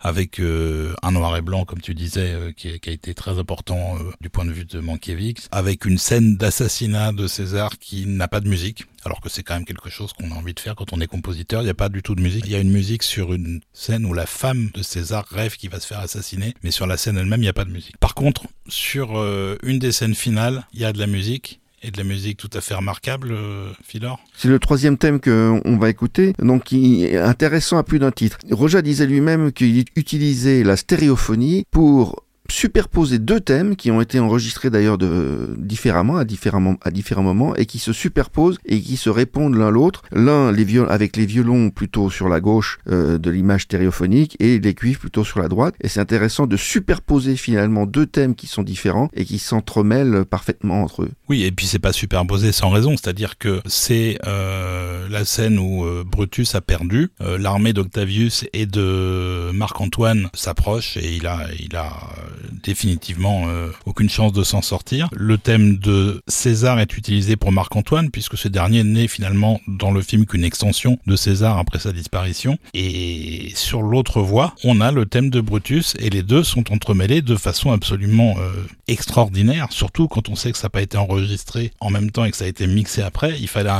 avec un noir et blanc, comme tu disais, qui, qui, a été très important du point de vue de Mankiewicz, avec une scène d'assassinat de César qui n'a pas de musique, alors que c'est quand même quelque chose qu'on a envie de faire quand on est compositeur. Il n'y a pas du tout de musique. Il y a une musique sur une scène où la femme de César rêve qu'il va se faire assassiner, mais sur la scène elle-même, il n'y a pas de musique. Par contre, sur euh, une des scènes finales, il y a de la musique et de la musique tout à fait remarquable, euh, Philor C'est le troisième thème qu'on va écouter, donc qui est intéressant à plus d'un titre. Roger disait lui-même qu'il utilisait la stéréophonie pour superposer deux thèmes qui ont été enregistrés d'ailleurs de, différemment à, différents, à différents moments et qui se superposent et qui se répondent l'un l'autre. L'un les avec les violons plutôt sur la gauche euh, de l'image stéréophonique et les cuivres plutôt sur la droite. Et c'est intéressant de superposer finalement deux thèmes qui sont différents et qui s'entremêlent parfaitement entre eux. Oui, et puis c'est pas superposé sans raison, c'est-à-dire que c'est euh, la scène où euh, Brutus a perdu, l'armée d'Octavius et de Marc-Antoine s'approche et il a, il a définitivement euh, aucune chance de s'en sortir. Le thème de César est utilisé pour Marc-Antoine puisque ce dernier n'est finalement dans le film qu'une extension de César après sa disparition. Et sur l'autre voix, on a le thème de Brutus et les deux sont entremêlés de façon absolument euh, extraordinaire, surtout quand on sait que ça n'a pas été enregistré en même temps et que ça a été mixé après. Il fallait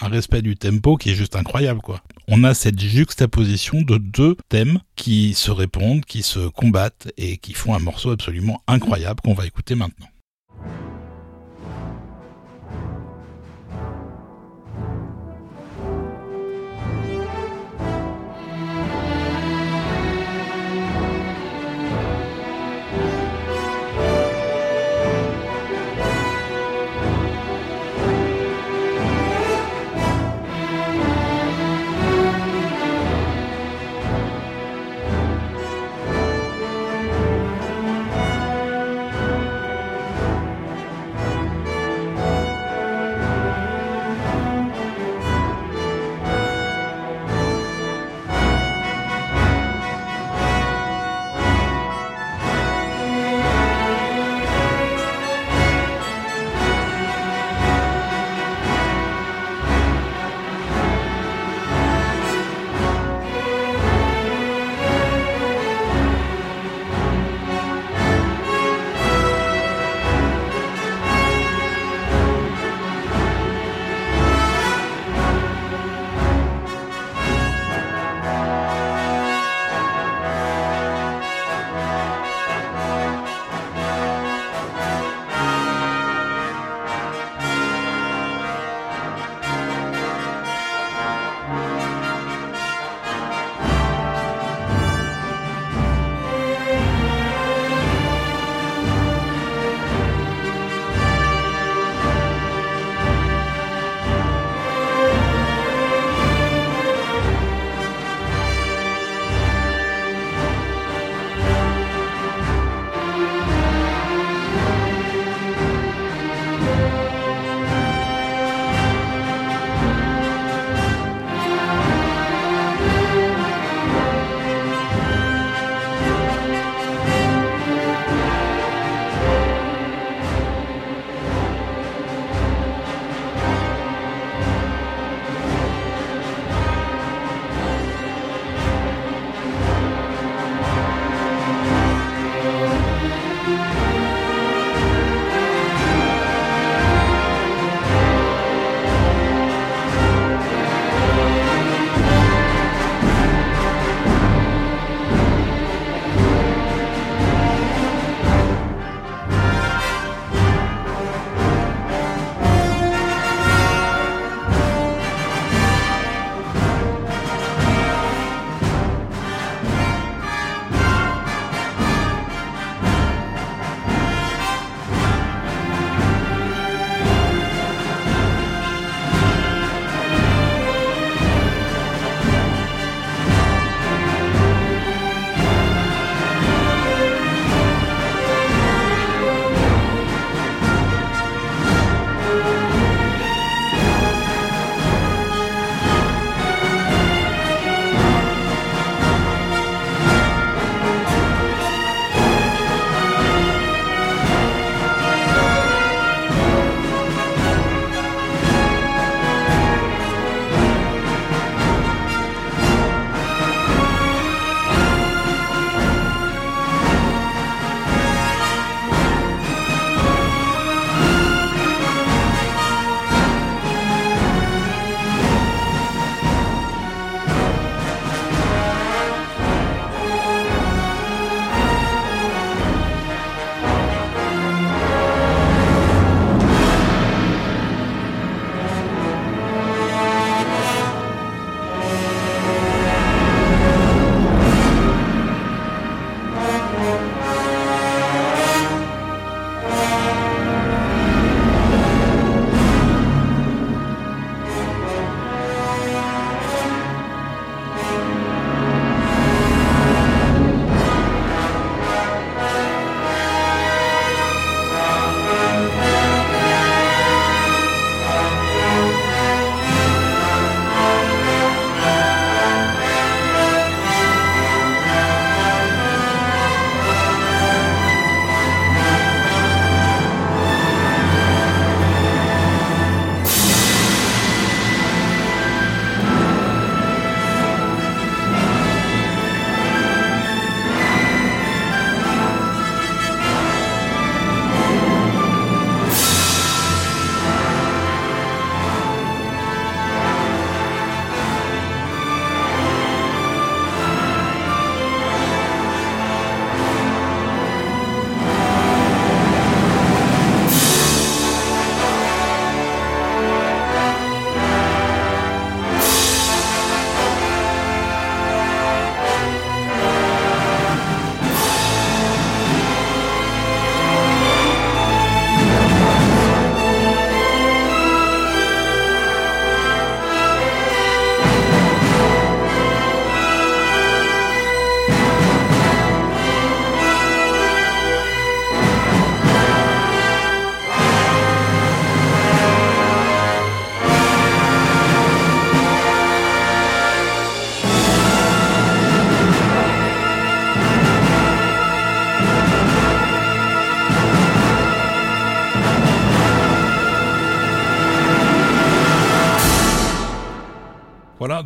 un, respect du tempo qui est juste incroyable quoi. On a cette juxtaposition de deux thèmes qui se répondent, qui se combattent et qui font un morceau absolument incroyable qu'on va écouter maintenant.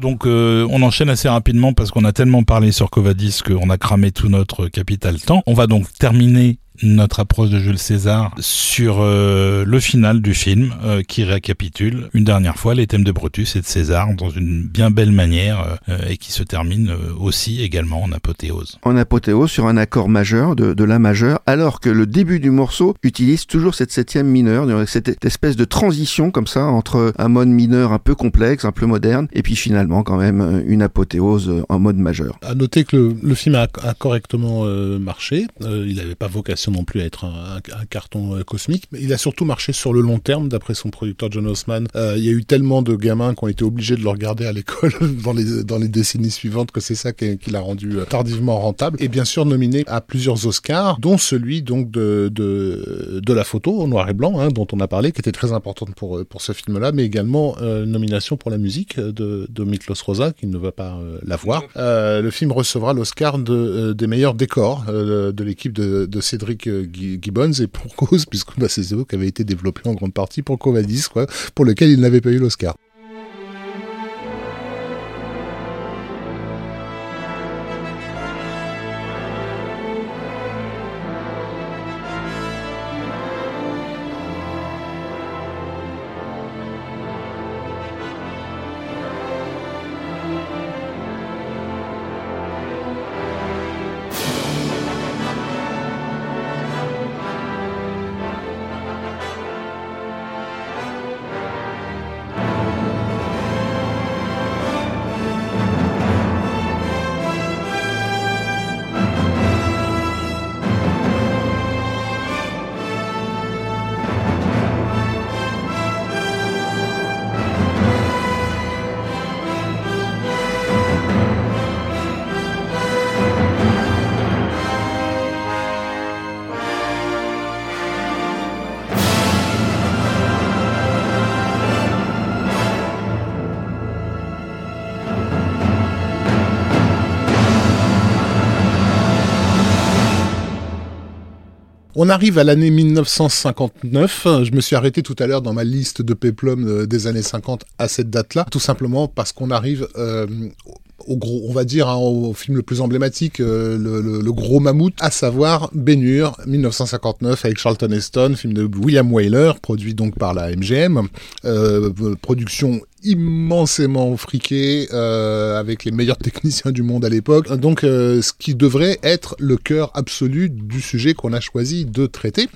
Donc euh, on enchaîne assez rapidement parce qu'on a tellement parlé sur Covadis qu'on a cramé tout notre capital temps. On va donc terminer notre approche de Jules César sur euh, le final du film euh, qui récapitule une dernière fois les thèmes de Brutus et de César dans une bien belle manière euh, et qui se termine aussi également en apothéose. En apothéose sur un accord majeur de, de la majeure alors que le début du morceau utilise toujours cette septième mineure, cette espèce de transition comme ça entre un mode mineur un peu complexe, un peu moderne et puis finalement quand même une apothéose en mode majeur. À noter que le, le film a, a correctement marché, il n'avait pas vocation non plus à être un, carton euh, cosmique, mais il a surtout marché sur le long terme, d'après son producteur John Osman. Euh, il y a eu tellement de gamins qui ont été obligés de le regarder à l'école dans les, dans les décennies suivantes que c'est ça qui, l'a rendu euh, tardivement rentable. Et bien sûr nominé à plusieurs Oscars, dont celui donc de, de, de la photo en noir et blanc, hein, dont on a parlé, qui était très importante pour, pour ce film-là, mais également nomination pour la musique de, de Miklos Rosa, qui ne va pas l'avoir. le film recevra l'Oscar de, des meilleurs décors de l'équipe de, de Cédric Gibbons et pour cause, puisque bah, c'est qui avait été développé en grande partie pour Covadis, quoi, pour lequel il n'avait pas eu l'Oscar. On arrive à l'année 1959. Je me suis arrêté tout à l'heure dans ma liste de péplum euh, des années 50 à cette date-là, tout simplement parce qu'on arrive euh, au gros, on va dire, hein, au film le plus emblématique, euh, le, gros mammouth, à savoir Bénur, 1959, avec Charlton Heston, film de William Wyler, produit donc par la MGM, production immensément friqué euh, avec les meilleurs techniciens du monde à l'époque. Donc euh, ce qui devrait être le cœur absolu du sujet qu'on a choisi de traiter,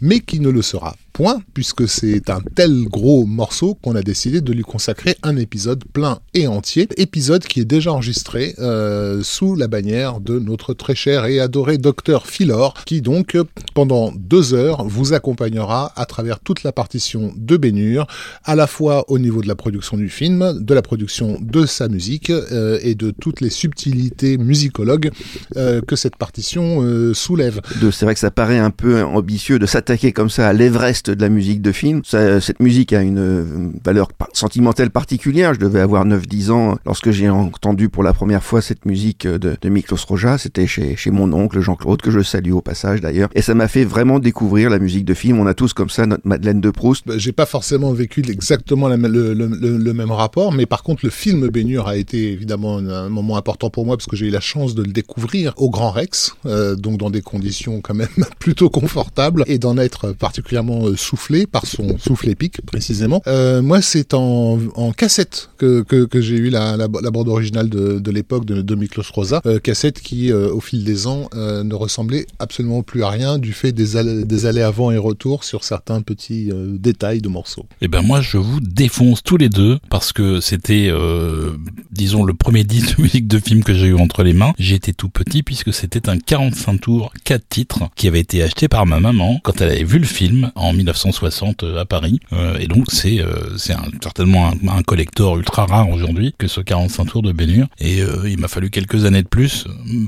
mais qui ne le sera point puisque c'est un tel gros morceau qu'on a décidé de lui consacrer un épisode plein et entier, épisode qui est déjà enregistré euh, sous la bannière de notre très cher et adoré docteur Philor, qui donc pendant deux heures vous accompagnera à travers toute la partition de Bénure, à la fois au niveau de la production du film, de la production de sa musique euh, et de toutes les subtilités musicologues euh, que cette partition euh, soulève. C'est vrai que ça paraît un peu ambitieux de s'attaquer comme ça à l'Everest de la musique de film. cette musique a une valeur sentimentale particulière. Je devais avoir 9-10 ans lorsque j'ai entendu pour la première fois cette musique de, de Miklos Roja. C'était chez, chez mon oncle Jean-Claude, que je salue au passage d'ailleurs. Et ça m'a fait vraiment découvrir la musique de film. On a tous comme ça notre Madeleine de Proust. Bah, j'ai pas forcément vécu exactement le, le le même rapport, mais par contre le film Bénure a été évidemment un, moment important pour moi parce que j'ai eu la chance de le découvrir au Grand Rex, euh, donc dans des conditions quand même plutôt confortables et d'en être particulièrement euh, soufflé par son souffle épique précisément. Euh, moi c'est en, cassette que, j'ai eu la, bande originale de, l'époque de, de Miklos Rosa, cassette qui au fil des ans ne ressemblait absolument plus à rien du fait des, allées, avant et retour sur certains petits détails de morceaux. Eh ben moi je vous défonce tous les deux parce que c'était, euh, disons, le premier disque de musique de film que j'ai eu entre les mains. J'étais tout petit puisque c'était un 45 tours, 4 titres, qui avait été acheté par ma maman quand elle avait vu le film en 1960 euh, à Paris. Euh, et donc c'est c'est certainement un, collector ultra rare aujourd'hui que ce 45 tours de Bénur. Et il m'a fallu quelques années de plus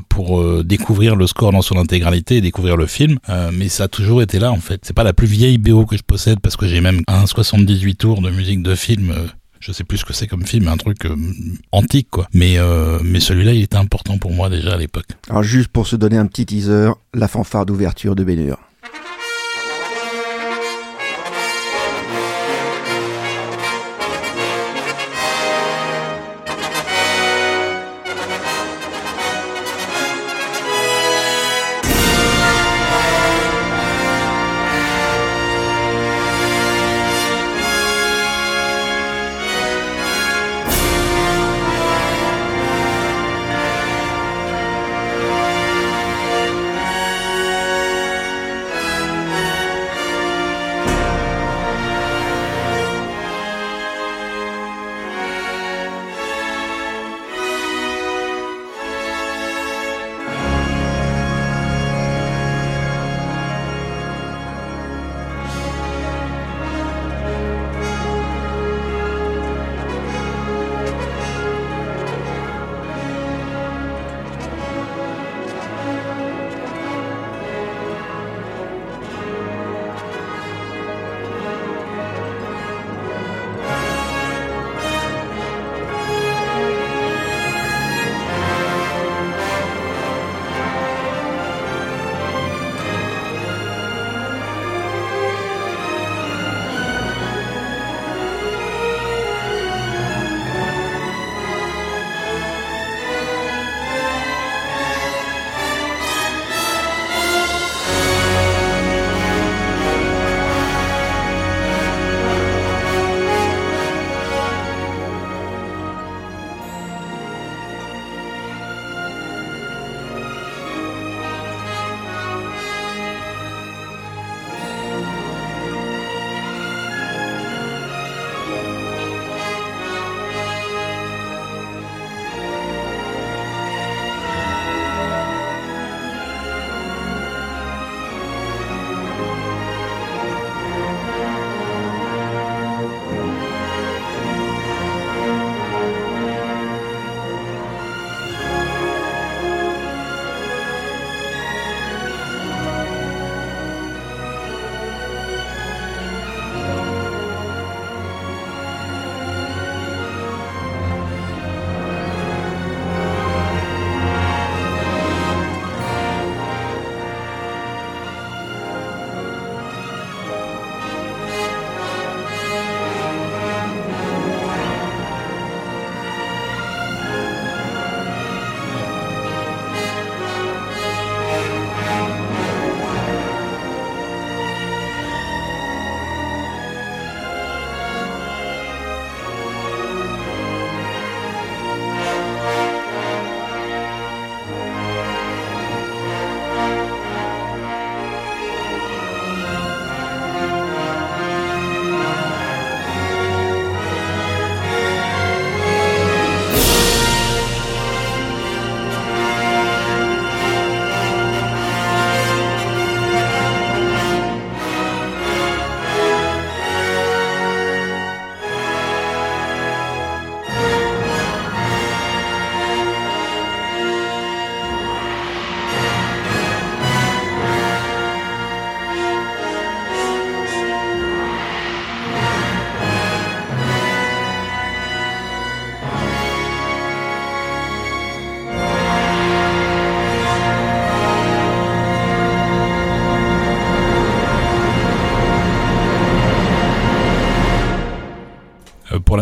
pour découvrir le score dans son intégralité et découvrir le film. mais ça a toujours été là en fait. C'est pas la plus vieille BO que je possède parce que j'ai même un 78 tours de musique de film je sais plus ce que c'est comme film, un truc euh, antique quoi. Mais euh, mais celui-là, il était important pour moi déjà à l'époque. Alors juste pour se donner un petit teaser, la fanfare d'ouverture de Bénure.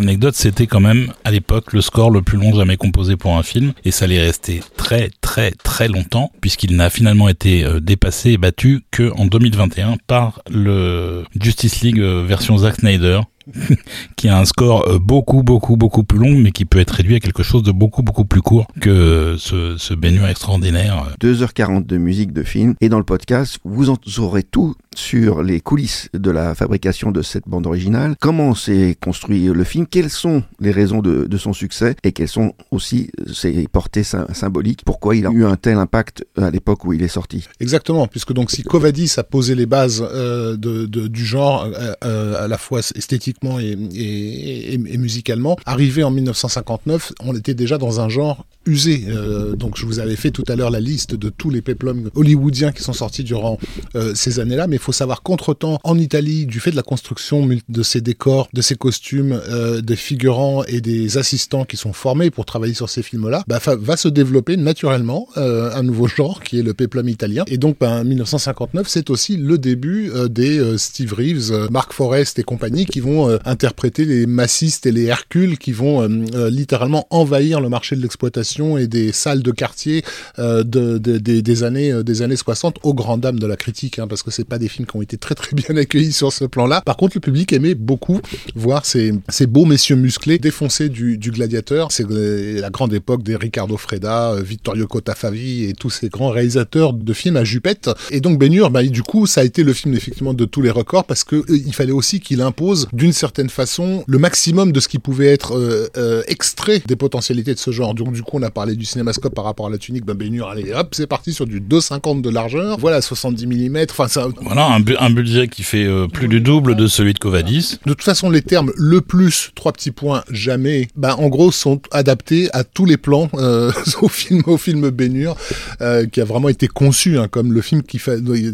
L'anecdote, c'était quand même à l'époque le score le plus long jamais composé pour un film et ça allait rester très très très longtemps puisqu'il n'a finalement été euh, dépassé et battu que en 2021 par le Justice League euh, version Zack Snyder qui a un score euh, beaucoup, beaucoup, beaucoup plus long, mais qui peut être réduit à quelque chose de beaucoup, beaucoup plus court que ce, ce extraordinaire. 2h40 de musique de film. Et dans le podcast, vous en aurez tout sur les coulisses de la fabrication de cette bande originale, comment s'est construit le film, quelles sont les raisons de, de son succès et quelles sont aussi ses portées symboliques, pourquoi il a eu un tel impact à l'époque où il est sorti. Exactement, puisque donc si Covadis a posé les bases euh, de, de, du genre euh, euh à la fois et, musicalement, arrivé en 1959, on était déjà dans un genre usé. Euh, donc je vous avais fait tout à l'heure la liste de tous les peplums hollywoodiens qui sont sortis durant euh, ces années-là, mais il faut savoir qu'entre-temps, en Italie, du fait de la construction de ces décors, de ces costumes, euh, des figurants et des assistants qui sont formés pour travailler sur ces films-là, bah, va se développer naturellement un nouveau genre qui est le peplum italien. Et donc, bah, 1959, c'est aussi le début des Steve Reeves, Mark Forrest et compagnie qui vont interpréter les massistes et les Hercules qui vont littéralement envahir le marché de l'exploitation et des salles de quartier de, de, des années des années 60 aux grandes dames de la critique, hein, parce que c'est pas des films qui ont été très très bien accueillis sur ce plan-là. Par contre, le public aimait beaucoup voir ces, ces beaux messieurs musclés défoncer du, du gladiateur. C'est la grande époque des Ricardo Freda, euh, Vittorio Cotafavi et tous ces grands réalisateurs de films à jupette. Et donc Ben bah, du coup, ça a été le film effectivement de tous les records parce que euh, il fallait aussi qu'il impose d'une certaine façon le maximum de ce qui pouvait être euh, euh, extrait des potentialités de ce genre. Donc du coup, on a parlé du cinémascope par rapport à la tunique. Ben, ben allez hop, c'est parti sur du 2,50 de largeur. Voilà, 70 mm. Enfin, ça, voilà, un, bu un budget qui fait euh, plus du double de celui de Covadis. De toute façon, les termes le plus, trois petits points, jamais, ben, en gros, sont adaptés à tous les plans au film, au film Bénure, euh, qui a vraiment été conçu hein, comme le film qui,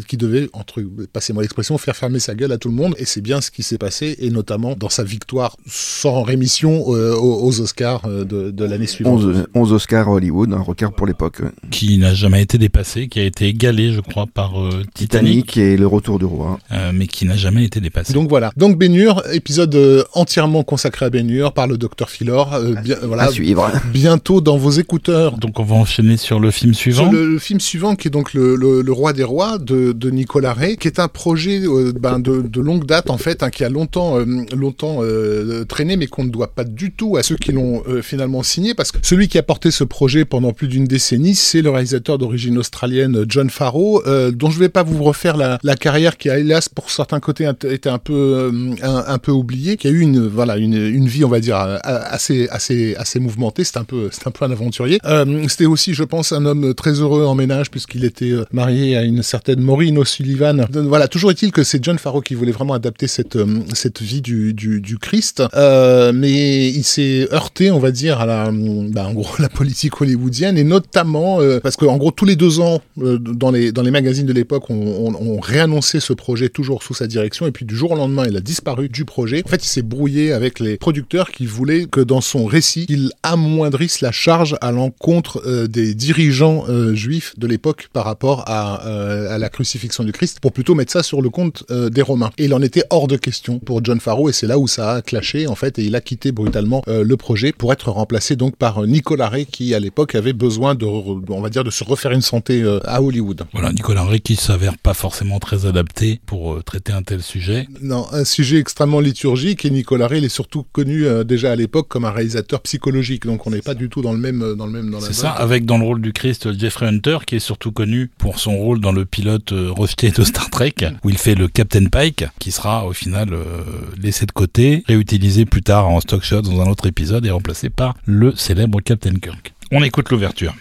qui devait, entre, passez-moi l'expression, faire fermer sa gueule à tout le monde. Et c'est bien ce qui s'est passé, et notamment dans sa victoire sans rémission euh, aux, Oscars euh, de, de l'année suivante. 11, 11, Oscars à Hollywood, un record pour l'époque. Qui n'a jamais été dépassé, qui a été égalé, je crois, par euh, Titanic. Titanic et Le Retour du Roi. Euh, mais qui n'a jamais été dépassé. Donc voilà. Donc Bénure, épisode euh, entièrement consacré à Bénure par le docteur Philor. Euh, bien, voilà. À suivre. Bientôt dans vos écouteurs. Donc on va enchaîner sur le film suivant. Sur le, le film suivant qui est donc le, le, le Roi des Rois de, de, Nicolas Ray, qui est un projet euh, ben, de, de, longue date en fait, hein, qui a longtemps, euh, longtemps euh, traîné, mais qu'on ne doit pas du tout à ceux qui l'ont finalement signé, parce que celui qui a porté ce projet pendant plus d'une décennie, c'est le réalisateur d'origine australienne John Farrow, dont je ne vais pas vous refaire la, la carrière qui a hélas pour certains côtés été un peu un, un, peu oublié, qui a eu une voilà une, une vie on va dire assez assez assez mouvementée. C'est un peu c'est un peu un aventurier. Euh, C'était aussi je pense un homme très heureux en ménage puisqu'il était marié à une certaine Maureen O'Sullivan. Voilà toujours est-il que c'est John Farrow qui voulait vraiment adapter cette cette vie du du, du Christ, euh, mais il s'est heurté on va dire à la bah, en gros la politique hollywoodienne et notamment euh, parce que en gros tous les deux ans euh, dans les dans les magazines de l'époque on, on, on réannonçait ce projet toujours sous sa direction et puis du jour au lendemain il a disparu du projet. En fait il s'est brouillé avec les producteurs qui voulaient que dans son récit il amoindrisse la charge à l'encontre euh, des dirigeants euh, juifs de l'époque par rapport à, euh, à, la crucifixion du Christ pour plutôt mettre ça sur le compte des Romains. Et il en était hors de question pour John Et c'est là où ça a clashé en fait et il a quitté brutalement euh, le projet pour être remplacé donc par Nicolas Ray qui à l'époque avait besoin de on va dire de se refaire une santé à Hollywood. Voilà Nicolas Ray qui s'avère pas forcément très adapté pour traiter un tel sujet. Non, un sujet extrêmement liturgique et Nicolas Ray il est surtout connu euh, déjà à l'époque comme un réalisateur psychologique donc on n'est pas du tout dans le même dans le même dans C'est ça avec dans le rôle du Christ Jeffrey Hunter qui est surtout connu pour son rôle dans le pilote euh, rejeté de Star Trek où il fait le Captain Pike qui sera au final euh, laissé de côté, réutilisé plus tard en stock shot dans un autre épisode et remplacé par le célèbre Captain Kirk. On écoute l'ouverture.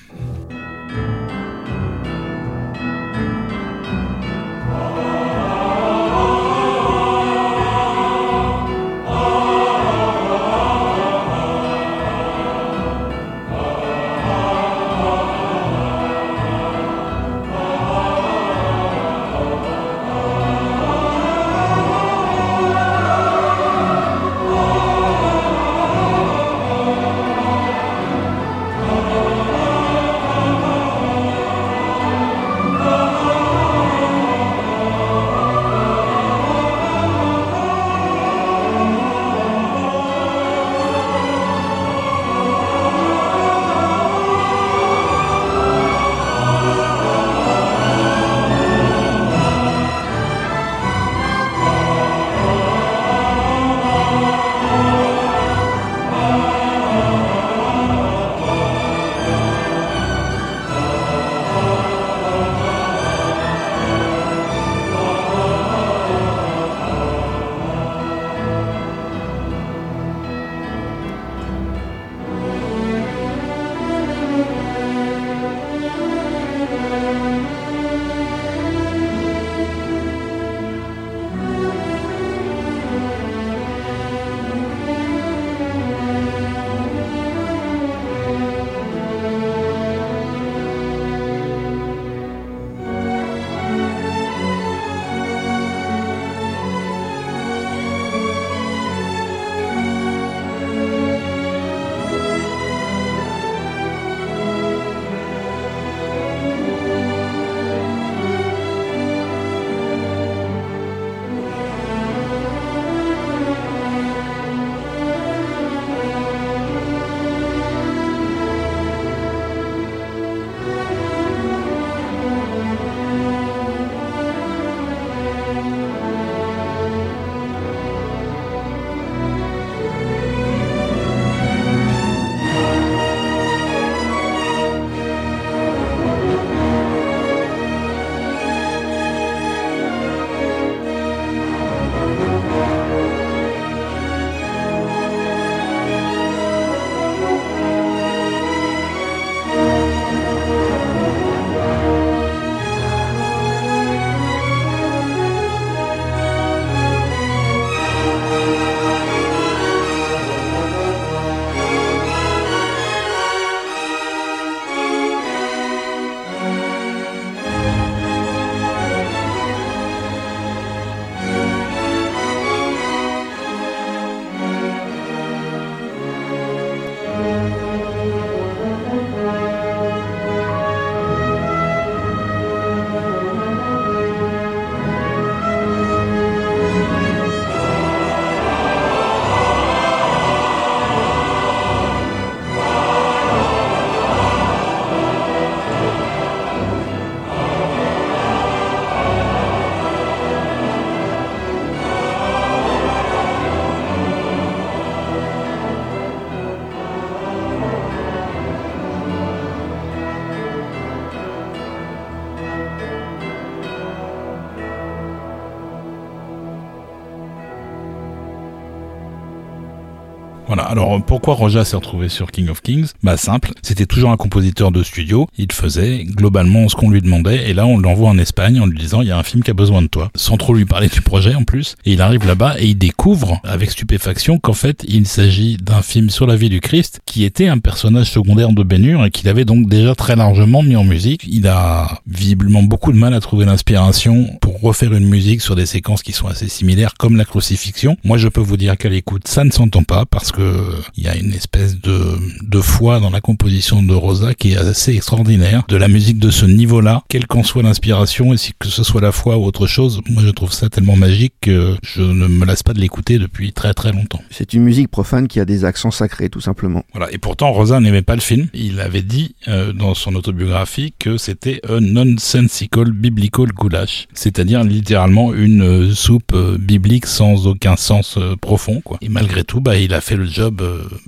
Alors pourquoi Roja s'est retrouvé sur King of Kings? Bah simple, c'était toujours un compositeur de studio. Il faisait globalement ce qu'on lui demandait, et là on l'envoie en Espagne en lui disant il y a un film qui a besoin de toi, sans trop lui parler du projet en plus. Et il arrive là-bas et il découvre avec stupéfaction qu'en fait il s'agit d'un film sur la vie du Christ qui était un personnage secondaire de Hur et qu'il avait donc déjà très largement mis en musique. Il a visiblement beaucoup de mal à trouver l'inspiration pour refaire une musique sur des séquences qui sont assez similaires comme la crucifixion. Moi je peux vous dire qu'à l'écoute ça ne s'entend pas parce que il y a une espèce de, de foi dans la composition de Rosa qui est assez extraordinaire. De la musique de ce niveau-là, quelle qu'en soit l'inspiration et si que ce soit la foi ou autre chose, moi je trouve ça tellement magique que je ne me lasse pas de l'écouter depuis très très longtemps. C'est une musique profane qui a des accents sacrés tout simplement. Voilà. Et pourtant Rosa n'aimait pas le film. Il avait dit euh, dans son autobiographie que c'était un nonsensical biblical goulash, c'est-à-dire littéralement une euh, soupe euh, biblique sans aucun sens profond. Quoi. Et malgré tout, bah, il a fait le job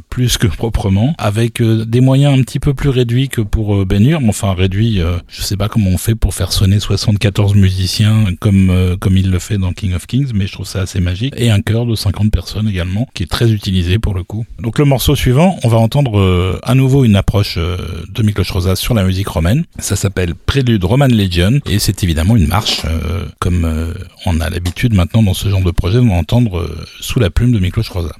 plus que proprement, avec des moyens un petit peu plus réduits que pour Ben Hur. Enfin réduits, je sais pas comment on fait pour faire sonner 74 musiciens comme comme il le fait dans King of Kings, mais je trouve ça assez magique. Et un chœur de 50 personnes également, qui est très utilisé pour le coup. Donc le morceau suivant, on va entendre à nouveau une approche de Miklos Rosa sur la musique romaine. Ça s'appelle Prélude Roman Legion et c'est évidemment une marche comme on a l'habitude maintenant dans ce genre de projet de entendre sous la plume de Miklos Rosa.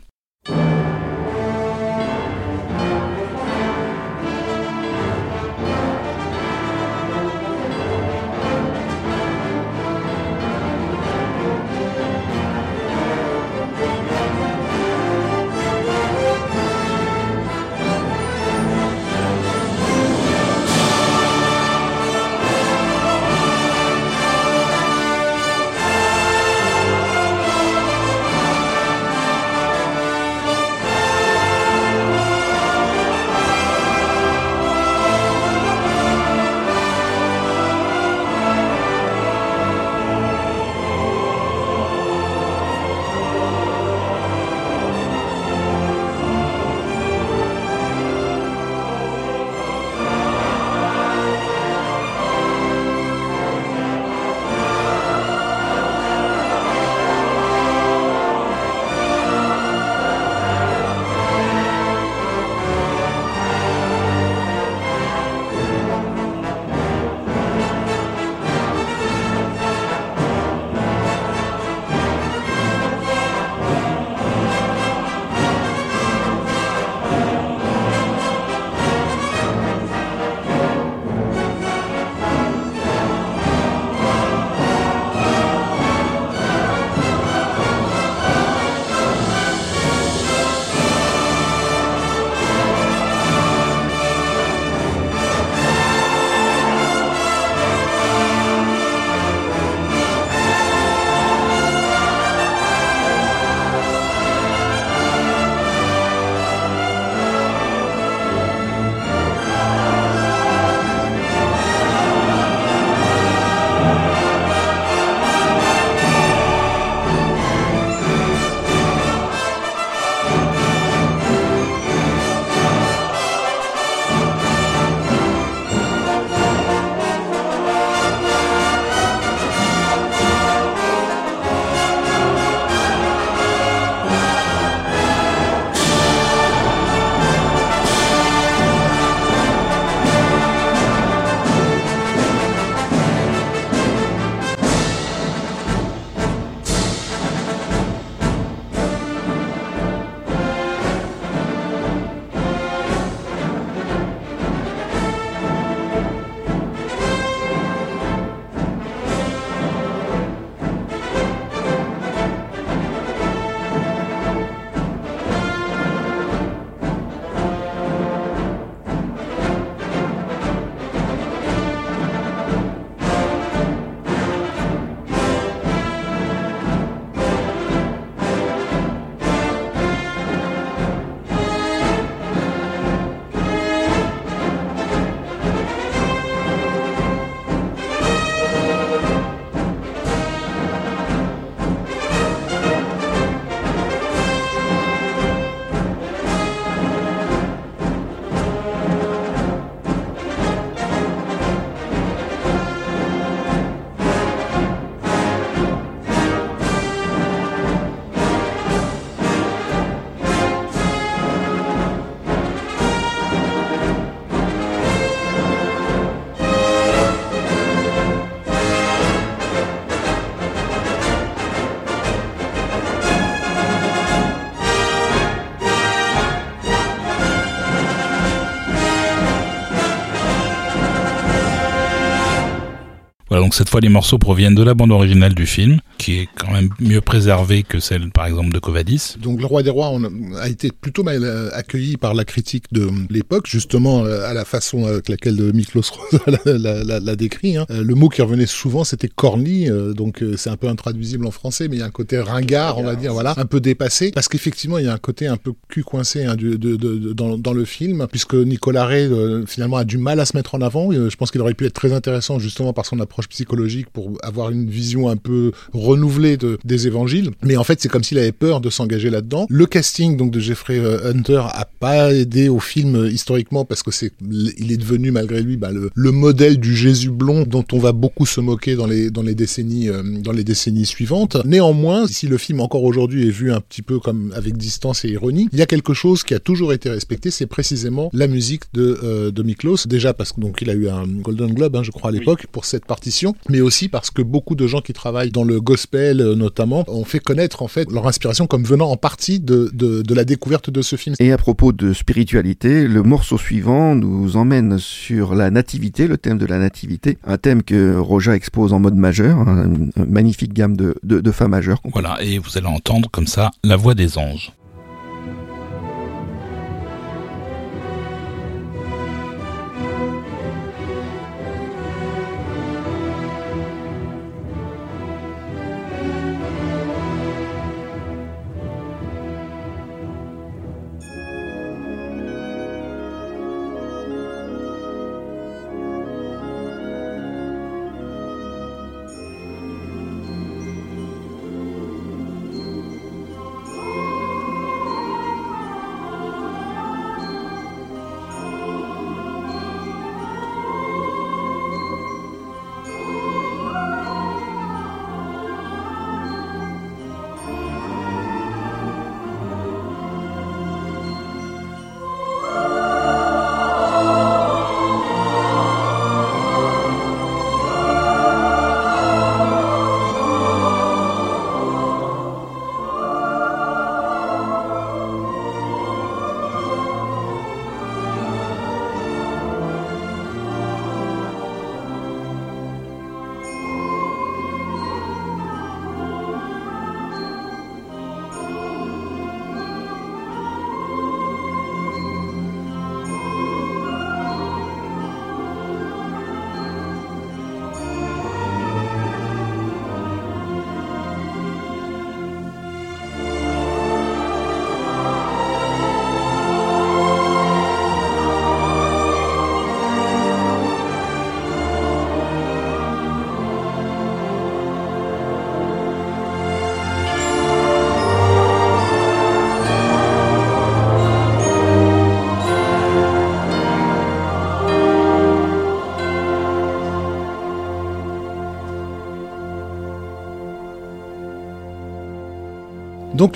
Voilà, donc cette fois les morceaux proviennent de la bande originale du film, qui est quand même mieux préservée que celle par exemple de Covadis. Donc le roi des rois a, été plutôt mal euh, accueilli par la critique de l'époque, justement euh, à la façon avec laquelle Miklos l'a décrit. Hein. Le mot qui revenait souvent c'était corny, donc c'est un peu intraduisible en français, mais il y a un côté ringard, on va dire, voilà, un peu dépassé, parce qu'effectivement il y a un côté un peu cul coincé hein, dans, dans, le film, puisque Nicolas Ray finalement a du mal à se mettre en avant. Je pense qu'il aurait pu être très intéressant justement par son approche psychologique pour avoir une vision un peu renouvelée de, des évangiles. Mais en fait, c'est comme s'il avait peur de s'engager là-dedans. Le casting donc de Jeffrey euh, Hunter a pas aidé au film euh, historiquement parce que c'est il est devenu malgré lui bah, le, le, modèle du Jésus blond dont on va beaucoup se moquer dans les dans les décennies euh, dans les décennies suivantes. Néanmoins, si le film encore aujourd'hui est vu un petit peu comme avec distance et ironie, il y a quelque chose qui a toujours été respecté, c'est précisément la musique de euh, de Miklos. Déjà parce que donc il a eu un Golden Globe, hein, je crois à l'époque, pour cette partition, mais aussi parce que beaucoup de gens qui travaillent dans le gospel euh, notamment ont fait connaître en fait leur inspiration comme venant en partie de, de, de la découverte de ce film. Et à propos de spiritualité, le morceau suivant nous emmène sur la nativité, le thème de la nativité, un thème que Roja expose en mode majeur, hein, une magnifique gamme de, de, de fa majeur. Voilà, et vous allez entendre comme ça la voix des anges.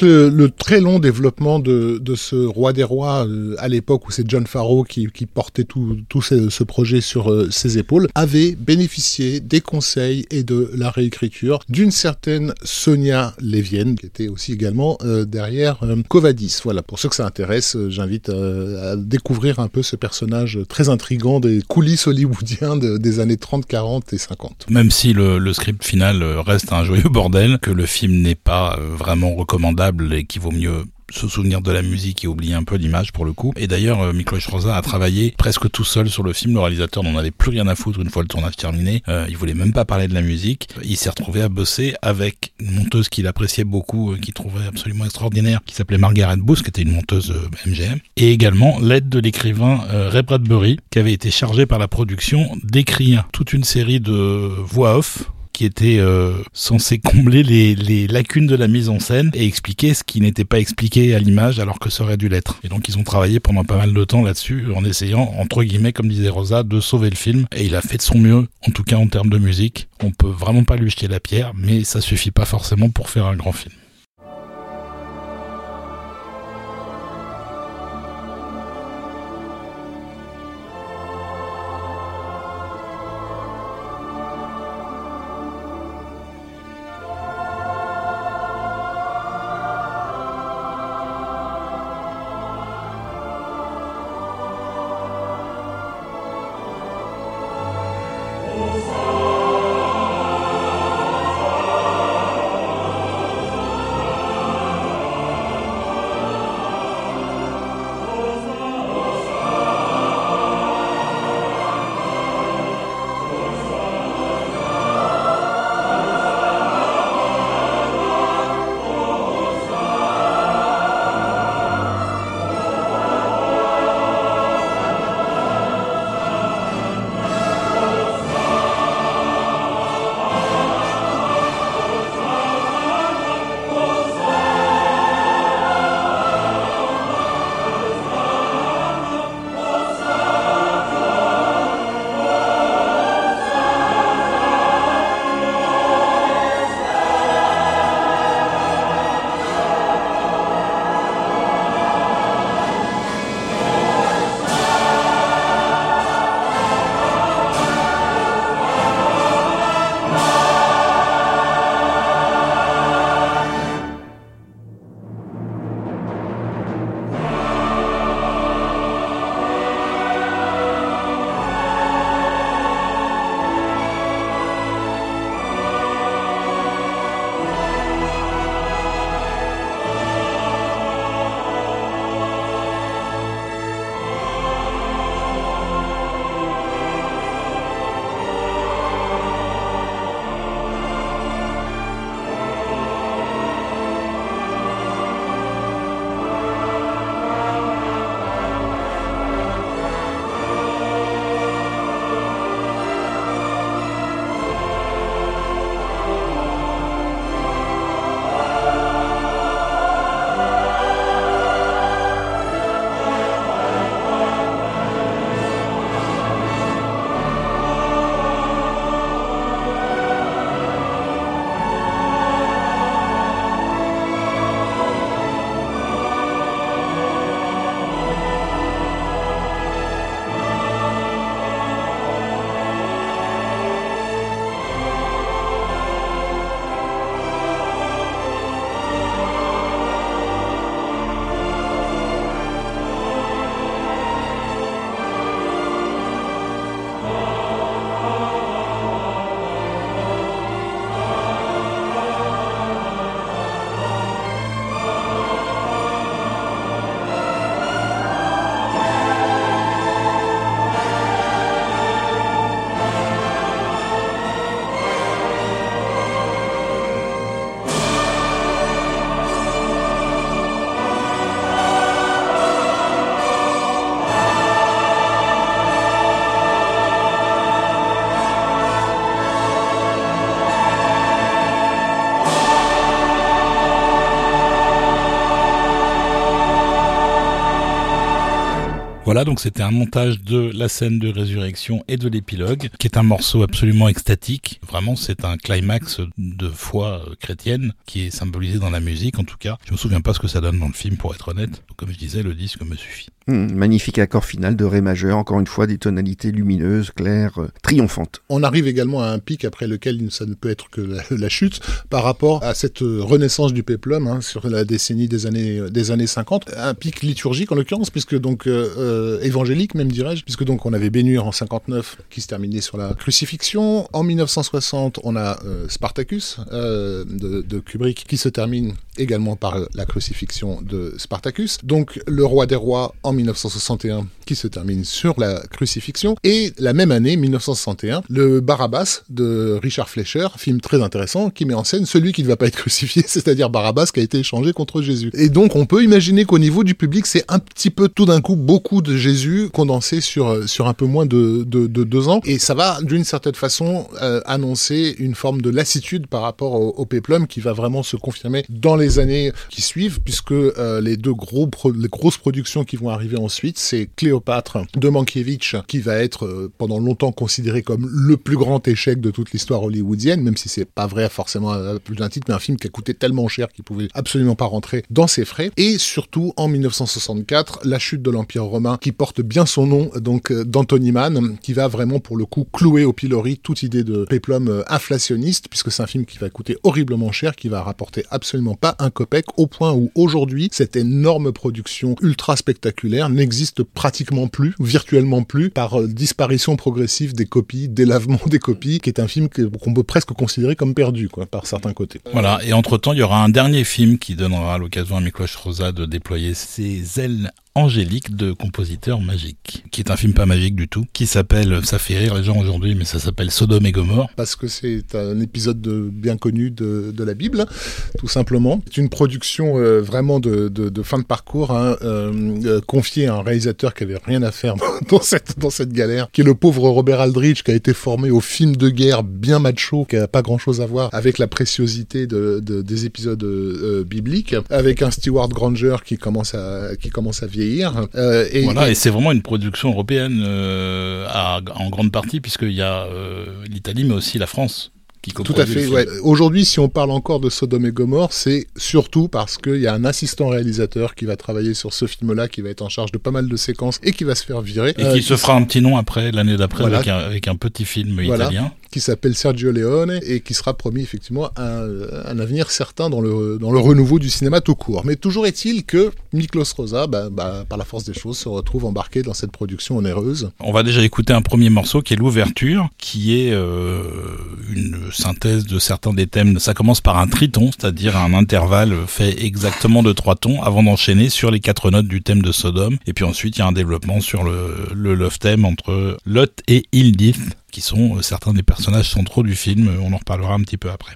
Le, très long développement de, de ce roi des rois euh, à l'époque où c'est John Farrow qui, qui portait tout, tout ce, projet sur euh, ses épaules avait bénéficié des conseils et de la réécriture d'une certaine Sonia Lévienne qui était aussi également euh, derrière Covadis. Voilà, pour ceux que ça intéresse, j'invite à découvrir un peu ce personnage très intrigant des coulisses hollywoodiens de, des années 30, 40 et 50. Même si le, le script final reste un joyeux bordel, que le film n'est pas vraiment et qu'il vaut mieux se souvenir de la musique et oublier un peu l'image pour le coup. Et d'ailleurs, euh, Miklos Rosa a travaillé presque tout seul sur le film. Le réalisateur n'en avait plus rien à foutre une fois le tournage terminé. Euh, il voulait même pas parler de la musique. Il s'est retrouvé à bosser avec une monteuse qu'il appréciait beaucoup, euh, qu'il trouvait absolument extraordinaire, qui s'appelait Margaret Booth, qui était une monteuse euh, MGM. Et également l'aide de l'écrivain euh, Ray Bradbury, qui avait été chargé par la production d'écrire toute une série de voix off qui était euh, censé combler les, lacunes de la mise en scène et expliquer ce qui n'était pas expliqué à l'image alors que ça aurait dû l'être. Et donc ils ont travaillé pendant pas mal de temps là-dessus en essayant, entre guillemets, comme disait Rosa, de sauver le film. Et il a fait de son mieux, en tout cas en termes de musique. On peut vraiment pas lui jeter la pierre, mais ça suffit pas forcément pour faire un grand film. Voilà, donc c'était un montage de la scène de résurrection et de l'épilogue, qui est un morceau absolument extatique. Vraiment, c'est un climax de foi chrétienne qui est symbolisé dans la musique, en tout cas. Je me souviens pas ce que ça donne dans le film, pour être honnête. Comme je disais, le disque me suffit. Hum, magnifique accord final de Ré majeur, encore une fois des tonalités lumineuses, claires, euh, triomphantes. On arrive également à un pic après lequel ça ne peut être que la, chute par rapport à cette renaissance du péplum hein, sur la décennie des années, des années 50. Un pic liturgique en l'occurrence, puisque donc euh, euh, évangélique même dirais-je, puisque donc on avait Bénur en 59 qui se terminait sur la crucifixion. En 1960, on a Spartacus de, de Kubrick qui se termine également par la crucifixion de Spartacus. Donc le roi des rois en 1961 qui se termine sur la crucifixion. Et la même année, 1961, le Barabbas de Richard Fleischer, film très intéressant, qui met en scène celui qui ne va pas être crucifié, c'est-à-dire Barabbas qui a été échangé contre Jésus. Et donc on peut imaginer qu'au niveau du public, c'est un petit peu tout d'un coup beaucoup de Jésus condensé sur, sur un peu moins de, de, deux ans. Et ça va d'une certaine façon euh, annoncer une forme de lassitude par rapport au, au péplum qui va vraiment se confirmer dans les années qui suivent, puisque euh, les deux gros les grosses productions qui vont arriver ensuite, c'est Cléopâtre de Mankiewicz, qui va être euh, pendant longtemps considéré comme le plus grand échec de toute l'histoire hollywoodienne, même si c'est pas vrai forcément à plus d'un titre, mais un film qui a coûté tellement cher qu'il pouvait absolument pas rentrer dans ses frais. Et surtout, en 1964, la chute de l'Empire romain, qui porte bien son nom, donc euh, d'Anthony Mann, qui va vraiment pour le coup clouer au pilori toute idée de péplum inflationniste, puisque c'est un film qui va coûter horriblement cher, qui va rapporter absolument pas un copec, au point où aujourd'hui, cette énorme production ultra spectaculaire n'existe pratiquement plus, virtuellement plus, par euh, disparition progressive des copies, délavement des copies, qui est un film qu'on peut presque considérer comme perdu, quoi, par certains côtés. Voilà, et entre-temps, il y aura un dernier film qui donnera l'occasion à Miklos Rosa de déployer ses ailes Angélique de Compositeur Magique, qui est un film pas magique du tout, qui s'appelle, ça fait rire les gens aujourd'hui, mais ça s'appelle Sodome et Gomorre. Parce que c'est un épisode de, bien connu de, la Bible, tout simplement. C'est une production euh, vraiment de, fin de parcours, hein, euh, euh, confiée à un réalisateur qui avait rien à faire dans cette, galère, qui est le pauvre Robert Aldrich, qui a été formé au film de guerre bien macho, qui a pas grand chose à voir avec la préciosité de, des épisodes bibliques, avec un Stewart Granger qui commence à, qui commence à vieillir euh, et, voilà, et, c'est vraiment une production européenne euh, en grande partie, puisqu'il y a euh, l'Italie, mais aussi la France. Qui Tout à fait. Ouais. Aujourd'hui, si on parle encore de Sodome et Gomorre, c'est surtout parce qu'il y a un assistant réalisateur qui va travailler sur ce film-là, qui va être en charge de pas mal de séquences et qui va se faire virer. Et qui se fera un petit nom après, l'année d'après, avec, un petit film italien qui s'appelle Sergio Leone et qui sera promis effectivement un, un, avenir certain dans le, dans le renouveau du cinéma tout court. Mais toujours est-il que Miklos Rosa, bah, bah, par la force des choses, se retrouve embarqué dans cette production onéreuse. On va déjà écouter un premier morceau qui est l'ouverture, qui est euh, une synthèse de certains des thèmes. Ça commence par un triton, c'est-à-dire un intervalle fait exactement de trois tons avant d'enchaîner sur les quatre notes du thème de Sodome. Et puis ensuite, il y a un développement sur le, le love theme entre Lot et Ildith qui sont euh, certains des personnages centraux du film. On en reparlera un petit peu après.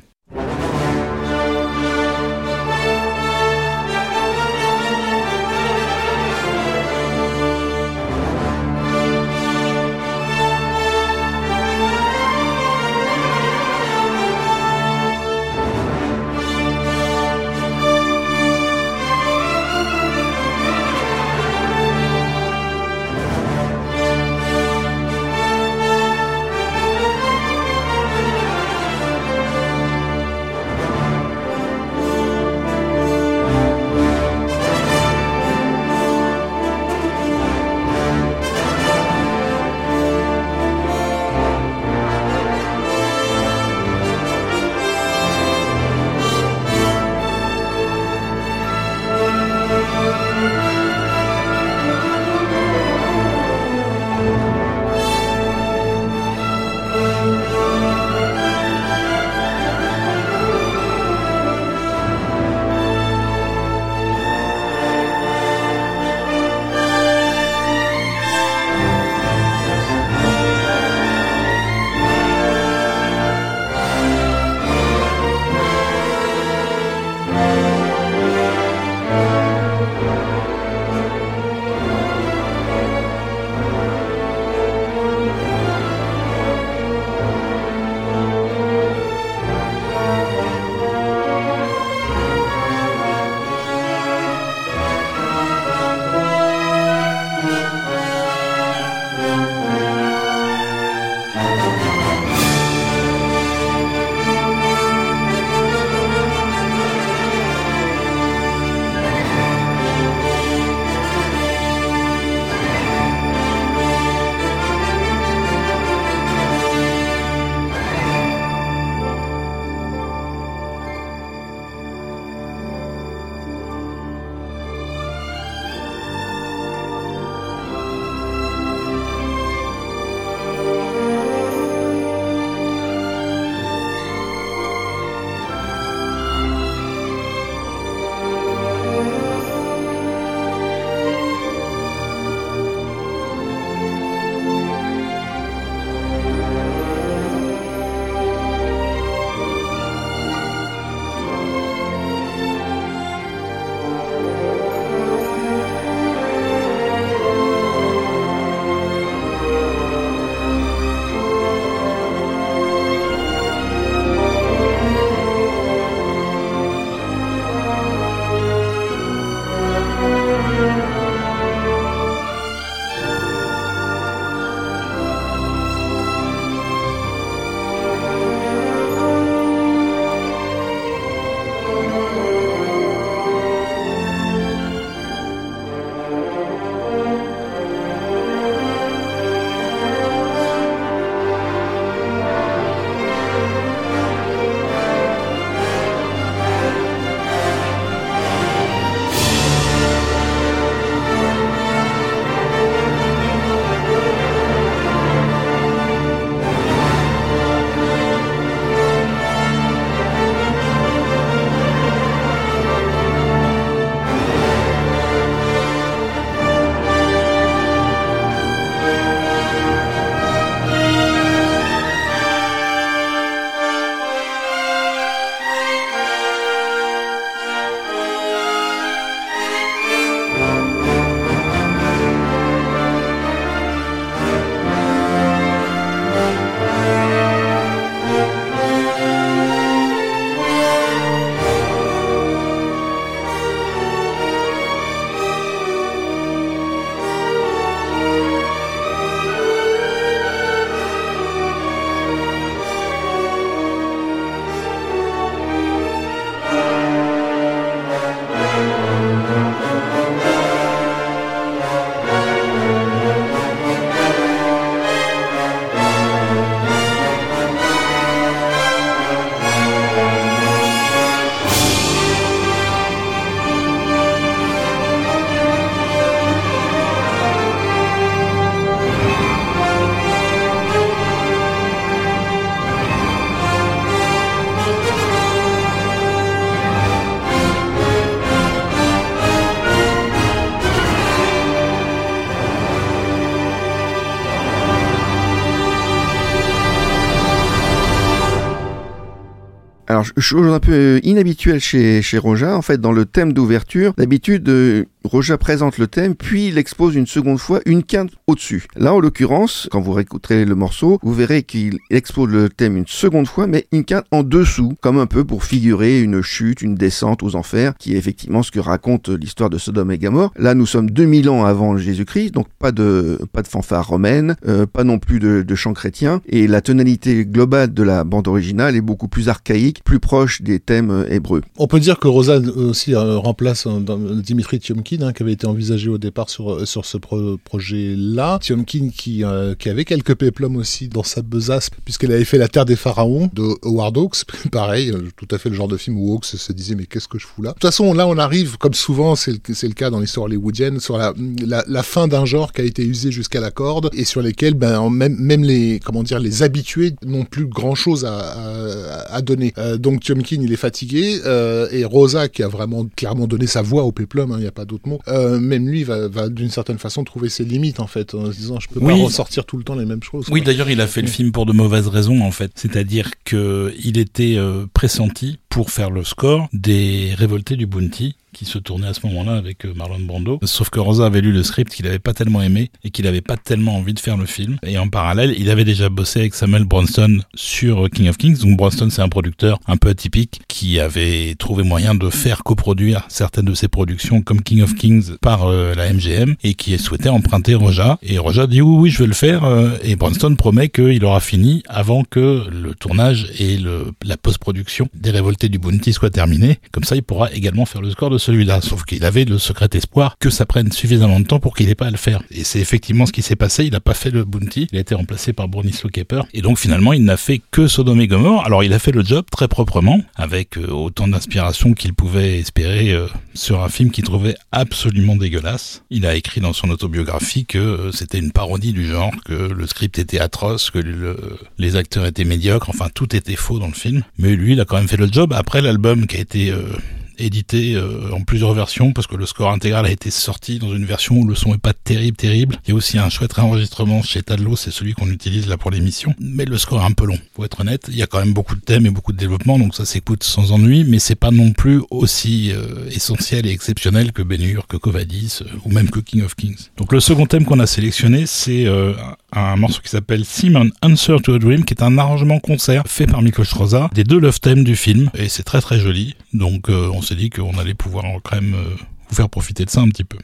Chose un peu inhabituelle chez, chez Roja, en fait, dans le thème d'ouverture, d'habitude, euh, Roja présente le thème, puis il expose une seconde fois une quinte au-dessus. Là, en l'occurrence, quand vous réécouterez le morceau, vous verrez qu'il expose le thème une seconde fois, mais une quinte en dessous, comme un peu pour figurer une chute, une descente aux enfers, qui est effectivement ce que raconte l'histoire de Sodome et Gomorre. Là, nous sommes 2000 ans avant Jésus-Christ, donc pas de, pas de fanfare romaine, euh, pas non plus de, de chant chrétien, et la tonalité globale de la bande originale est beaucoup plus archaïque, plus proche des thèmes euh, hébreux. On peut dire que Rosa aussi euh, remplace Dimitri Tiomkin Hein, qui avait été envisagé au départ sur, euh, sur ce projet-là. Tiomkin qui, euh, qui avait quelques péplums aussi dans sa besace, puisqu'elle avait fait La Terre des Pharaons de Howard Hawks. Pareil, euh, tout à fait le genre de film où Hawks se disait mais qu'est-ce que je fous là? De toute façon, là on arrive, comme souvent c'est le, cas dans l'histoire hollywoodienne, sur la, la, fin d'un genre qui a été usé jusqu'à la corde et sur lesquels ben, même, même les, comment dire, les habitués n'ont plus grand-chose à, à, à, donner. donc Tiomkin il est fatigué et Rosa qui a vraiment clairement donné sa voix au péplum, hein, il n'y a pas d'autre euh, même lui va, va d'une certaine façon trouver ses limites en fait, en se disant je peux pas ressortir tout le temps les mêmes choses. Oui, d'ailleurs il a fait le film pour de mauvaises raisons en fait, c'est-à-dire que il était euh, pressenti pour faire le score des Révoltés du Bounty qui se tournait à ce moment-là avec euh, Marlon Brando. Sauf que Rosa avait lu le script qu'il avait pas tellement aimé et qu'il avait pas tellement envie de faire le film. Et en parallèle, il avait déjà bossé avec Samuel Bronston sur euh, King of Kings. Donc Bronston, c'est un producteur un peu atypique qui avait trouvé moyen de faire coproduire certaines de ses productions comme King of Kings par euh, la MGM et qui souhaitait emprunter Roja. Et Roja dit oui, oui, je vais le faire. et Bronston promet qu'il aura fini avant que le tournage et la post-production des Révoltés du Bounty soient terminés. Comme ça, il pourra également faire le score de celui-là, sauf qu'il avait le secret espoir que ça prenne suffisamment de temps pour qu'il ait pas à le faire. Et c'est effectivement ce qui s'est passé, il n'a pas fait le bounty, il a été remplacé par Bronislaw Kepper, et donc finalement il n'a fait que Sodome et. Alors il a fait le job très proprement, avec euh, autant d'inspiration qu'il pouvait espérer euh, sur un film qu'il trouvait absolument dégueulasse. Il a écrit dans son autobiographie que euh, c'était une parodie du genre, que le script était atroce, que les acteurs étaient médiocres, enfin tout était faux dans le film. Mais lui, il a quand même fait le job. Après l'album qui a été édité euh, en plusieurs versions parce que le score intégral a été sorti dans une version où le son est pas terrible terrible. Il y a aussi un chouette réenregistrement chez Tadlo, c'est celui qu'on utilise là pour l'émission, mais le score est un peu long. Pour être honnête, il y a quand même beaucoup de thèmes et beaucoup de développement, donc ça s'écoute sans ennui, mais c'est pas non plus aussi euh, essentiel et exceptionnel que Ben Hur, que Covadis euh, ou même que King of Kings. Donc le second thème qu'on a sélectionné, c'est un morceau qui s'appelle Simon Answer to a Dream, qui est un arrangement concert fait par Miklos Rosa des deux love themes du film, et c'est très très joli. Donc on s'est dit qu'on allait pouvoir quand même euh, vous faire profiter de ça un petit peu.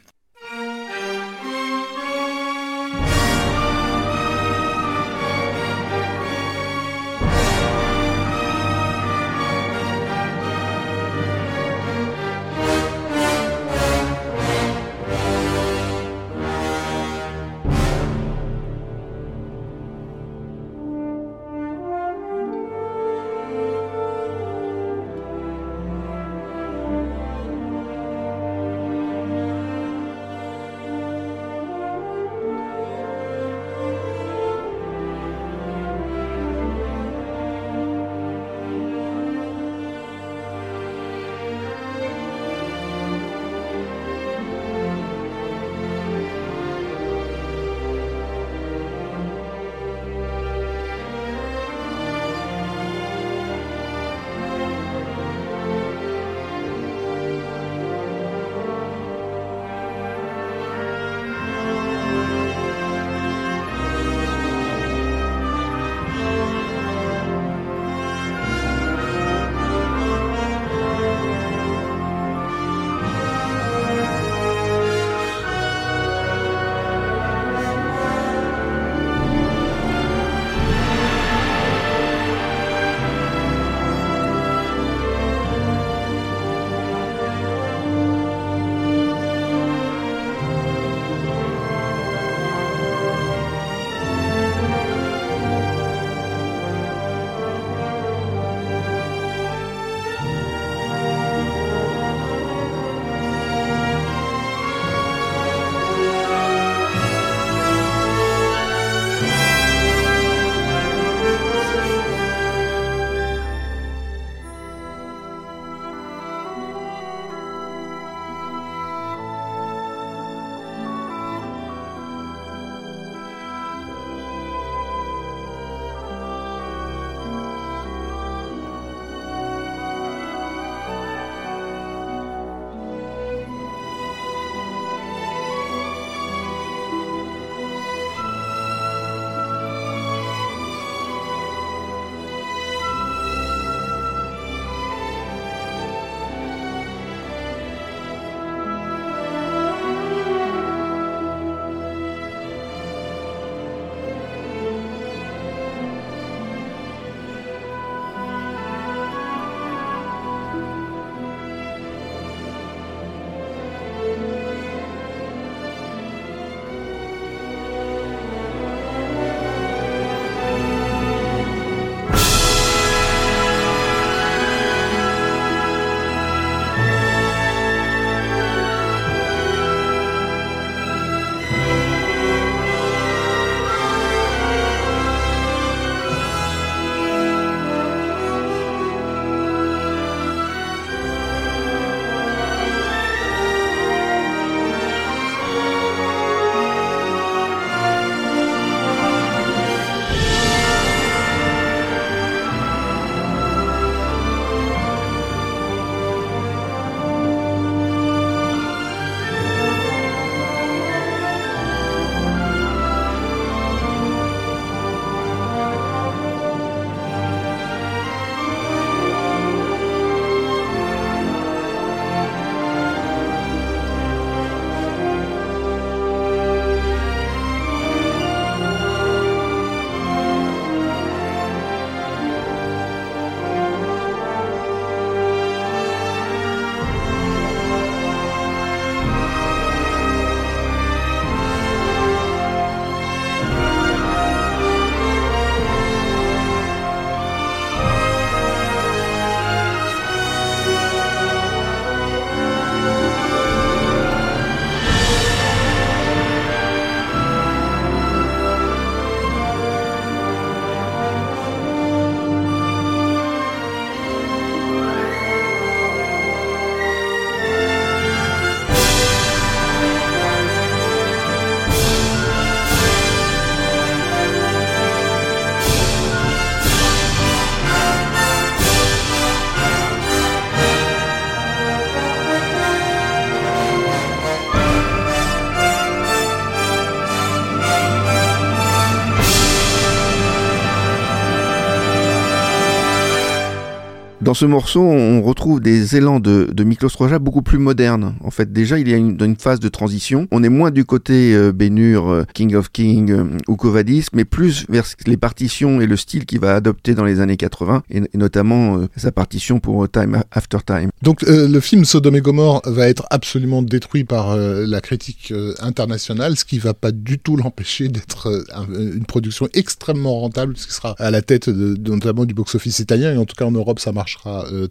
Dans ce morceau, on retrouve des élans de, de Miklos Roja beaucoup plus modernes. En fait, déjà, il y a une, une phase de transition. On est moins du côté euh, Bénur, euh, King of King euh, ou Covadis, mais plus vers les partitions et le style qu'il va adopter dans les années 80, et, notamment euh, sa partition pour Time After Time. Donc le film Sodome et Gomorre va être absolument détruit par la critique internationale, ce qui va pas du tout l'empêcher d'être une production extrêmement rentable, ce qui sera à la tête de, notamment du box-office italien, et en tout cas en Europe ça marchera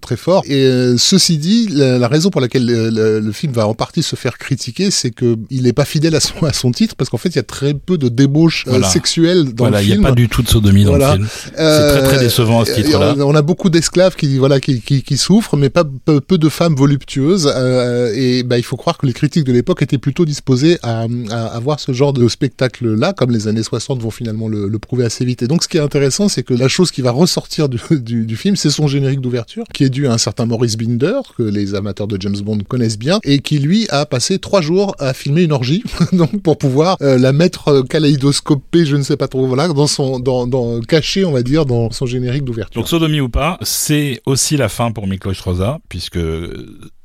très fort. Et ceci dit, la, la, raison pour laquelle le, le, film va en partie se faire critiquer, c'est que il n'est pas fidèle à son, à son titre, parce qu'en fait il y a très peu de débauche euh, sexuelle dans le film. Il n'y a pas du tout de sodomie dans le film. c'est très très décevant à ce titre-là. On, a beaucoup d'esclaves qui voilà qui, qui, qui, souffrent, mais pas peu, peu de femmes voluptueuses. Euh, et bah, il faut croire que les critiques de l'époque étaient plutôt disposés à, à, à, voir ce genre de spectacle-là, comme les années 60 vont finalement le, le, prouver assez vite. Et donc ce qui est intéressant, c'est que la chose qui va ressortir du, du, du film, c'est son générique d'ouverture, qui est dû à un certain Maurice Binder, que les amateurs de James Bond connaissent bien, et qui lui a passé trois jours à filmer une orgie, donc pour pouvoir euh, la mettre euh, kaléidoscopée, je ne sais pas trop, voilà, dans son, dans, dans caché, on va dire, dans son générique d'ouverture. Donc sodomie ou pas, c'est aussi la fin pour Miklos Rosa, puisque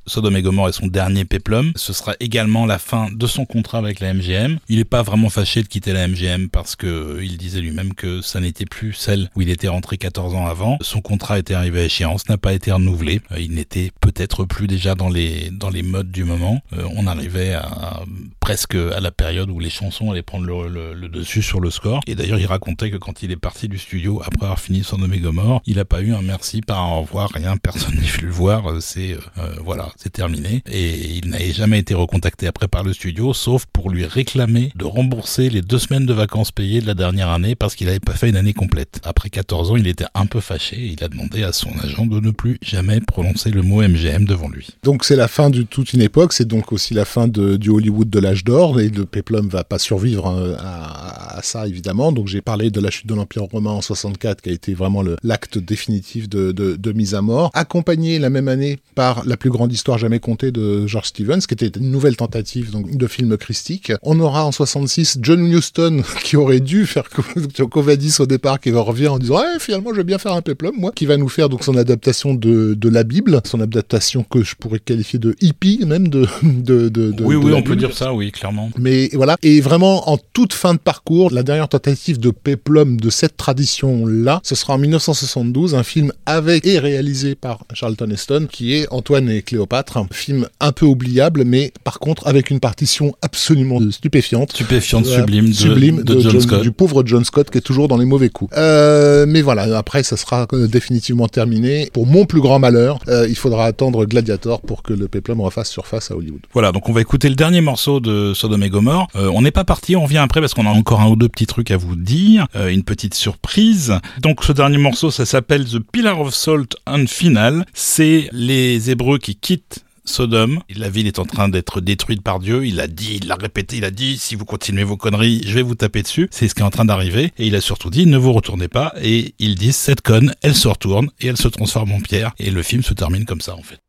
Sodome et Gomorrah est son dernier péplum. Ce sera également la fin de son contrat avec la MGM. Il n'est pas vraiment fâché de quitter la MGM parce que euh, il disait lui-même que ça n'était plus celle où il était rentré 14 ans avant. Son contrat était arrivé à échéance, n'a pas été renouvelé. Euh, il n'était peut-être plus déjà dans les dans les modes du moment. Euh, on arrivait à, presque à la période où les chansons allaient prendre le, dessus sur le score. Et d'ailleurs, il racontait que quand il est parti du studio après avoir fini Sodome et Gomorrah, il n'a pas eu un merci, pas un au revoir, rien. Personne n'y vu le voir. C'est voilà c'est terminé. Et il n'avait jamais été recontacté après par le studio, sauf pour lui réclamer de rembourser les deux semaines de vacances payées de la dernière année parce qu'il n'avait pas fait une année complète. Après 14 ans, il était un peu fâché et il a demandé à son agent de ne plus jamais prononcer le mot MGM devant lui. Donc c'est la fin de toute une époque, c'est donc aussi la fin du Hollywood de l'âge d'or et le Peplum va pas survivre euh, à, à ça évidemment. Donc j'ai parlé de la chute de l'Empire romain en 64 qui a été vraiment l'acte définitif de, de, de mise à mort, accompagné la même année par la plus grande histoire jamais compté de George Stevens, qui était une nouvelle tentative donc, de film christique. On aura en 66 John Huston, qui aurait dû faire Covadis au départ, qui revient en disant eh, finalement je vais bien faire un peplum, moi, qui va nous faire donc son adaptation de, de la Bible, son adaptation que je pourrais qualifier de hippie même de de, de, de oui oui on peut dire ça oui clairement. Mais voilà et vraiment en toute fin de parcours, la dernière tentative de peplum de cette tradition là, ce sera en 1972 un film avec et réalisé par Charlton Heston qui est Antoine et Cléopâtre un film un peu oubliable, mais par contre avec une partition absolument stupéfiante. Stupéfiante, sublime, de, sublime de, John, Scott. du pauvre John Scott qui est toujours dans les mauvais coups. Euh, mais voilà, après ça sera définitivement terminé. Pour mon plus grand malheur, euh, il faudra attendre Gladiator pour que le péplum refasse surface à Hollywood. Voilà, donc on va écouter le dernier morceau de Sodome et Gomorrah. Euh, on n'est pas parti, on vient après parce qu'on a encore un ou deux petits trucs à vous dire, euh, une petite surprise. Donc ce dernier morceau, ça s'appelle The Pillar of Salt and Final. C'est les Hébreux qui quittent Sodome. La ville est en train d'être détruite par Dieu. Il a dit, il l'a répété, il a dit, si vous continuez vos conneries, je vais vous taper dessus. C'est ce qui est en train d'arriver. Et il a surtout dit, ne vous retournez pas. Et ils disent, cette conne, elle se retourne et elle se transforme en pierre. Et le film se termine comme ça, en fait.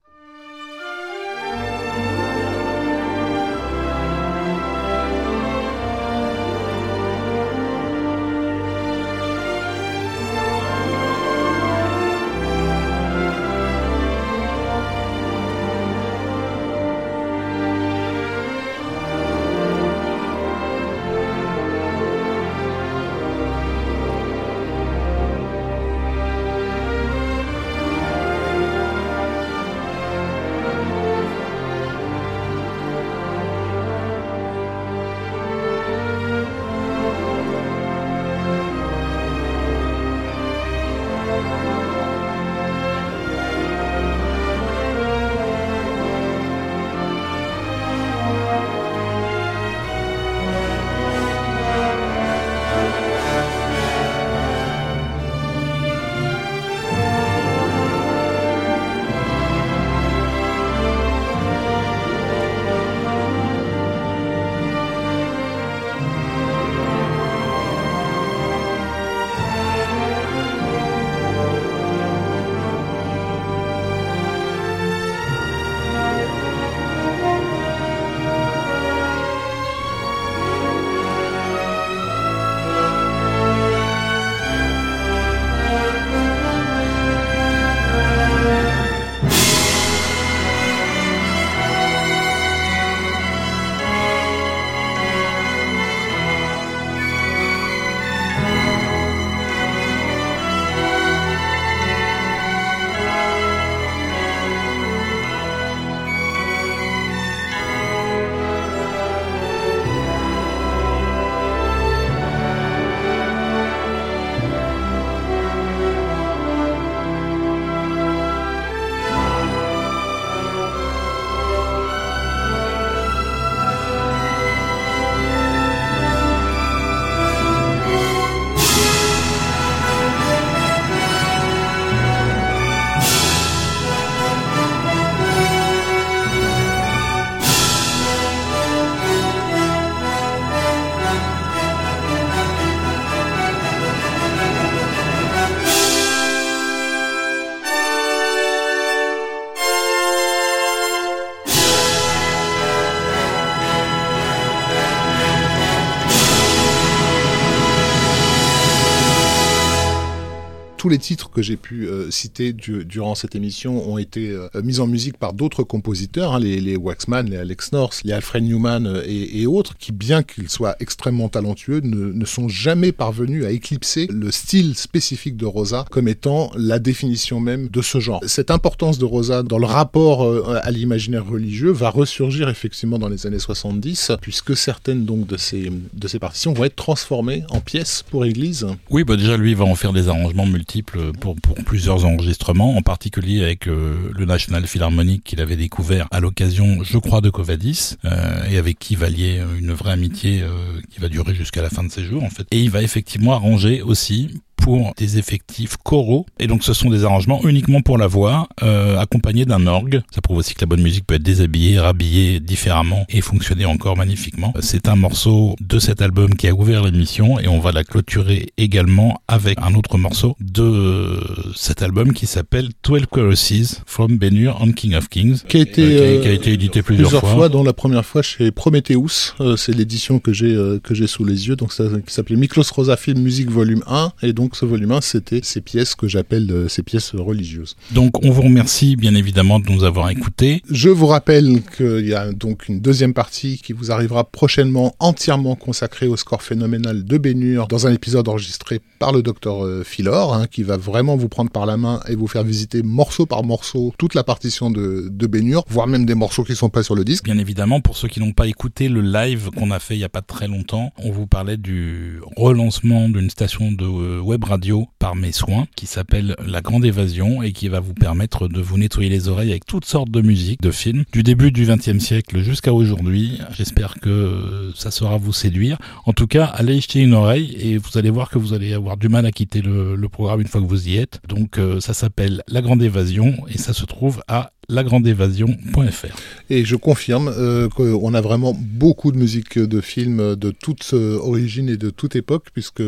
Tous les titres que j'ai pu euh, citer durant cette émission ont été euh, mis en musique par d'autres compositeurs, hein, les, Waxman, les Alex North, les Alfred Newman et, autres, qui bien qu'ils soient extrêmement talentueux, ne, sont jamais parvenus à éclipser le style spécifique de Rosa comme étant la définition même de ce genre. Cette importance de Rosa dans le rapport à l'imaginaire religieux va ressurgir effectivement dans les années 70, puisque certaines donc de ces, de ces partitions vont être transformées en pièces pour église. Oui, bah déjà lui va en faire des arrangements pour, plusieurs enregistrements, en particulier avec euh, le National Philharmonic qu'il avait découvert à l'occasion, je crois, de Covadis, euh, et avec qui va lier une vraie amitié euh, qui va durer jusqu'à la fin de ses jours en fait. Et il va effectivement arranger aussi pour des effectifs choraux. Et donc ce sont des arrangements uniquement pour la voix, euh, accompagnés d'un orgue. Ça prouve aussi que la bonne musique peut être déshabillée, rhabillée différemment et fonctionner encore magnifiquement. C'est un morceau de cet album qui a ouvert l'émission et on va la clôturer également avec un autre morceau de cet album qui s'appelle 12 Choruses from Benur on King of Kings. Qui a été, euh, qui, a, été édité plusieurs, fois. dont la première fois chez Prometheus. Euh, c'est l'édition que j'ai euh, que j'ai sous les yeux. Donc ça qui s'appelait Miklos Rosa Film Music Volume 1 et donc donc ce volume 1, c'était ces pièces que j'appelle euh, ces pièces religieuses. Donc on vous remercie bien évidemment de nous avoir écoutés. Je vous rappelle qu'il y a donc une deuxième partie qui vous arrivera prochainement entièrement consacrée au score phénoménal de Bénur dans un épisode enregistré par le docteur euh, Philor, hein, qui va vraiment vous prendre par la main et vous faire visiter morceau par morceau toute la partition de, de Bénur, voire même des morceaux qui sont pas sur le disque. Bien évidemment, pour ceux qui n'ont pas écouté le live qu'on a fait il y a pas très longtemps, on vous parlait du relancement d'une station de euh, radio par mes soins qui s'appelle La Grande Évasion et qui va vous permettre de vous nettoyer les oreilles avec toutes sortes de musique, de films, du début du XXe siècle jusqu'à aujourd'hui. J'espère que ça saura vous séduire. En tout cas, allez jeter une oreille et vous allez voir que vous allez avoir du mal à quitter le, programme une fois que vous y êtes. Donc euh, ça s'appelle La Grande Évasion et ça se trouve à lagrandeévasion.fr. Et je confirme euh, qu'on a vraiment beaucoup de musique de films de toute euh, origine et de toute époque, puisque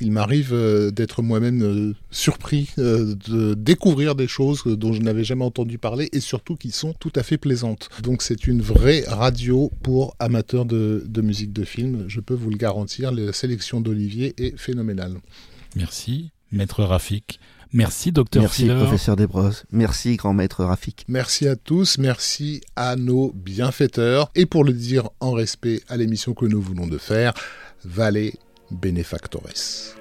il m'arrive euh, d'être moi-même surpris de découvrir des choses dont je n'avais jamais entendu parler et surtout qui sont tout à fait plaisantes. Donc c'est une vraie radio pour amateurs de, de musique de film, je peux vous le garantir, la sélection d'Olivier est phénoménale. Merci, maître Rafik. Merci, docteur Merci, professeur Desbrosses. Merci, grand maître Rafik. Merci à tous. Merci à nos bienfaiteurs. Et pour le dire en respect à l'émission que nous voulons de faire, Vale Benefactores.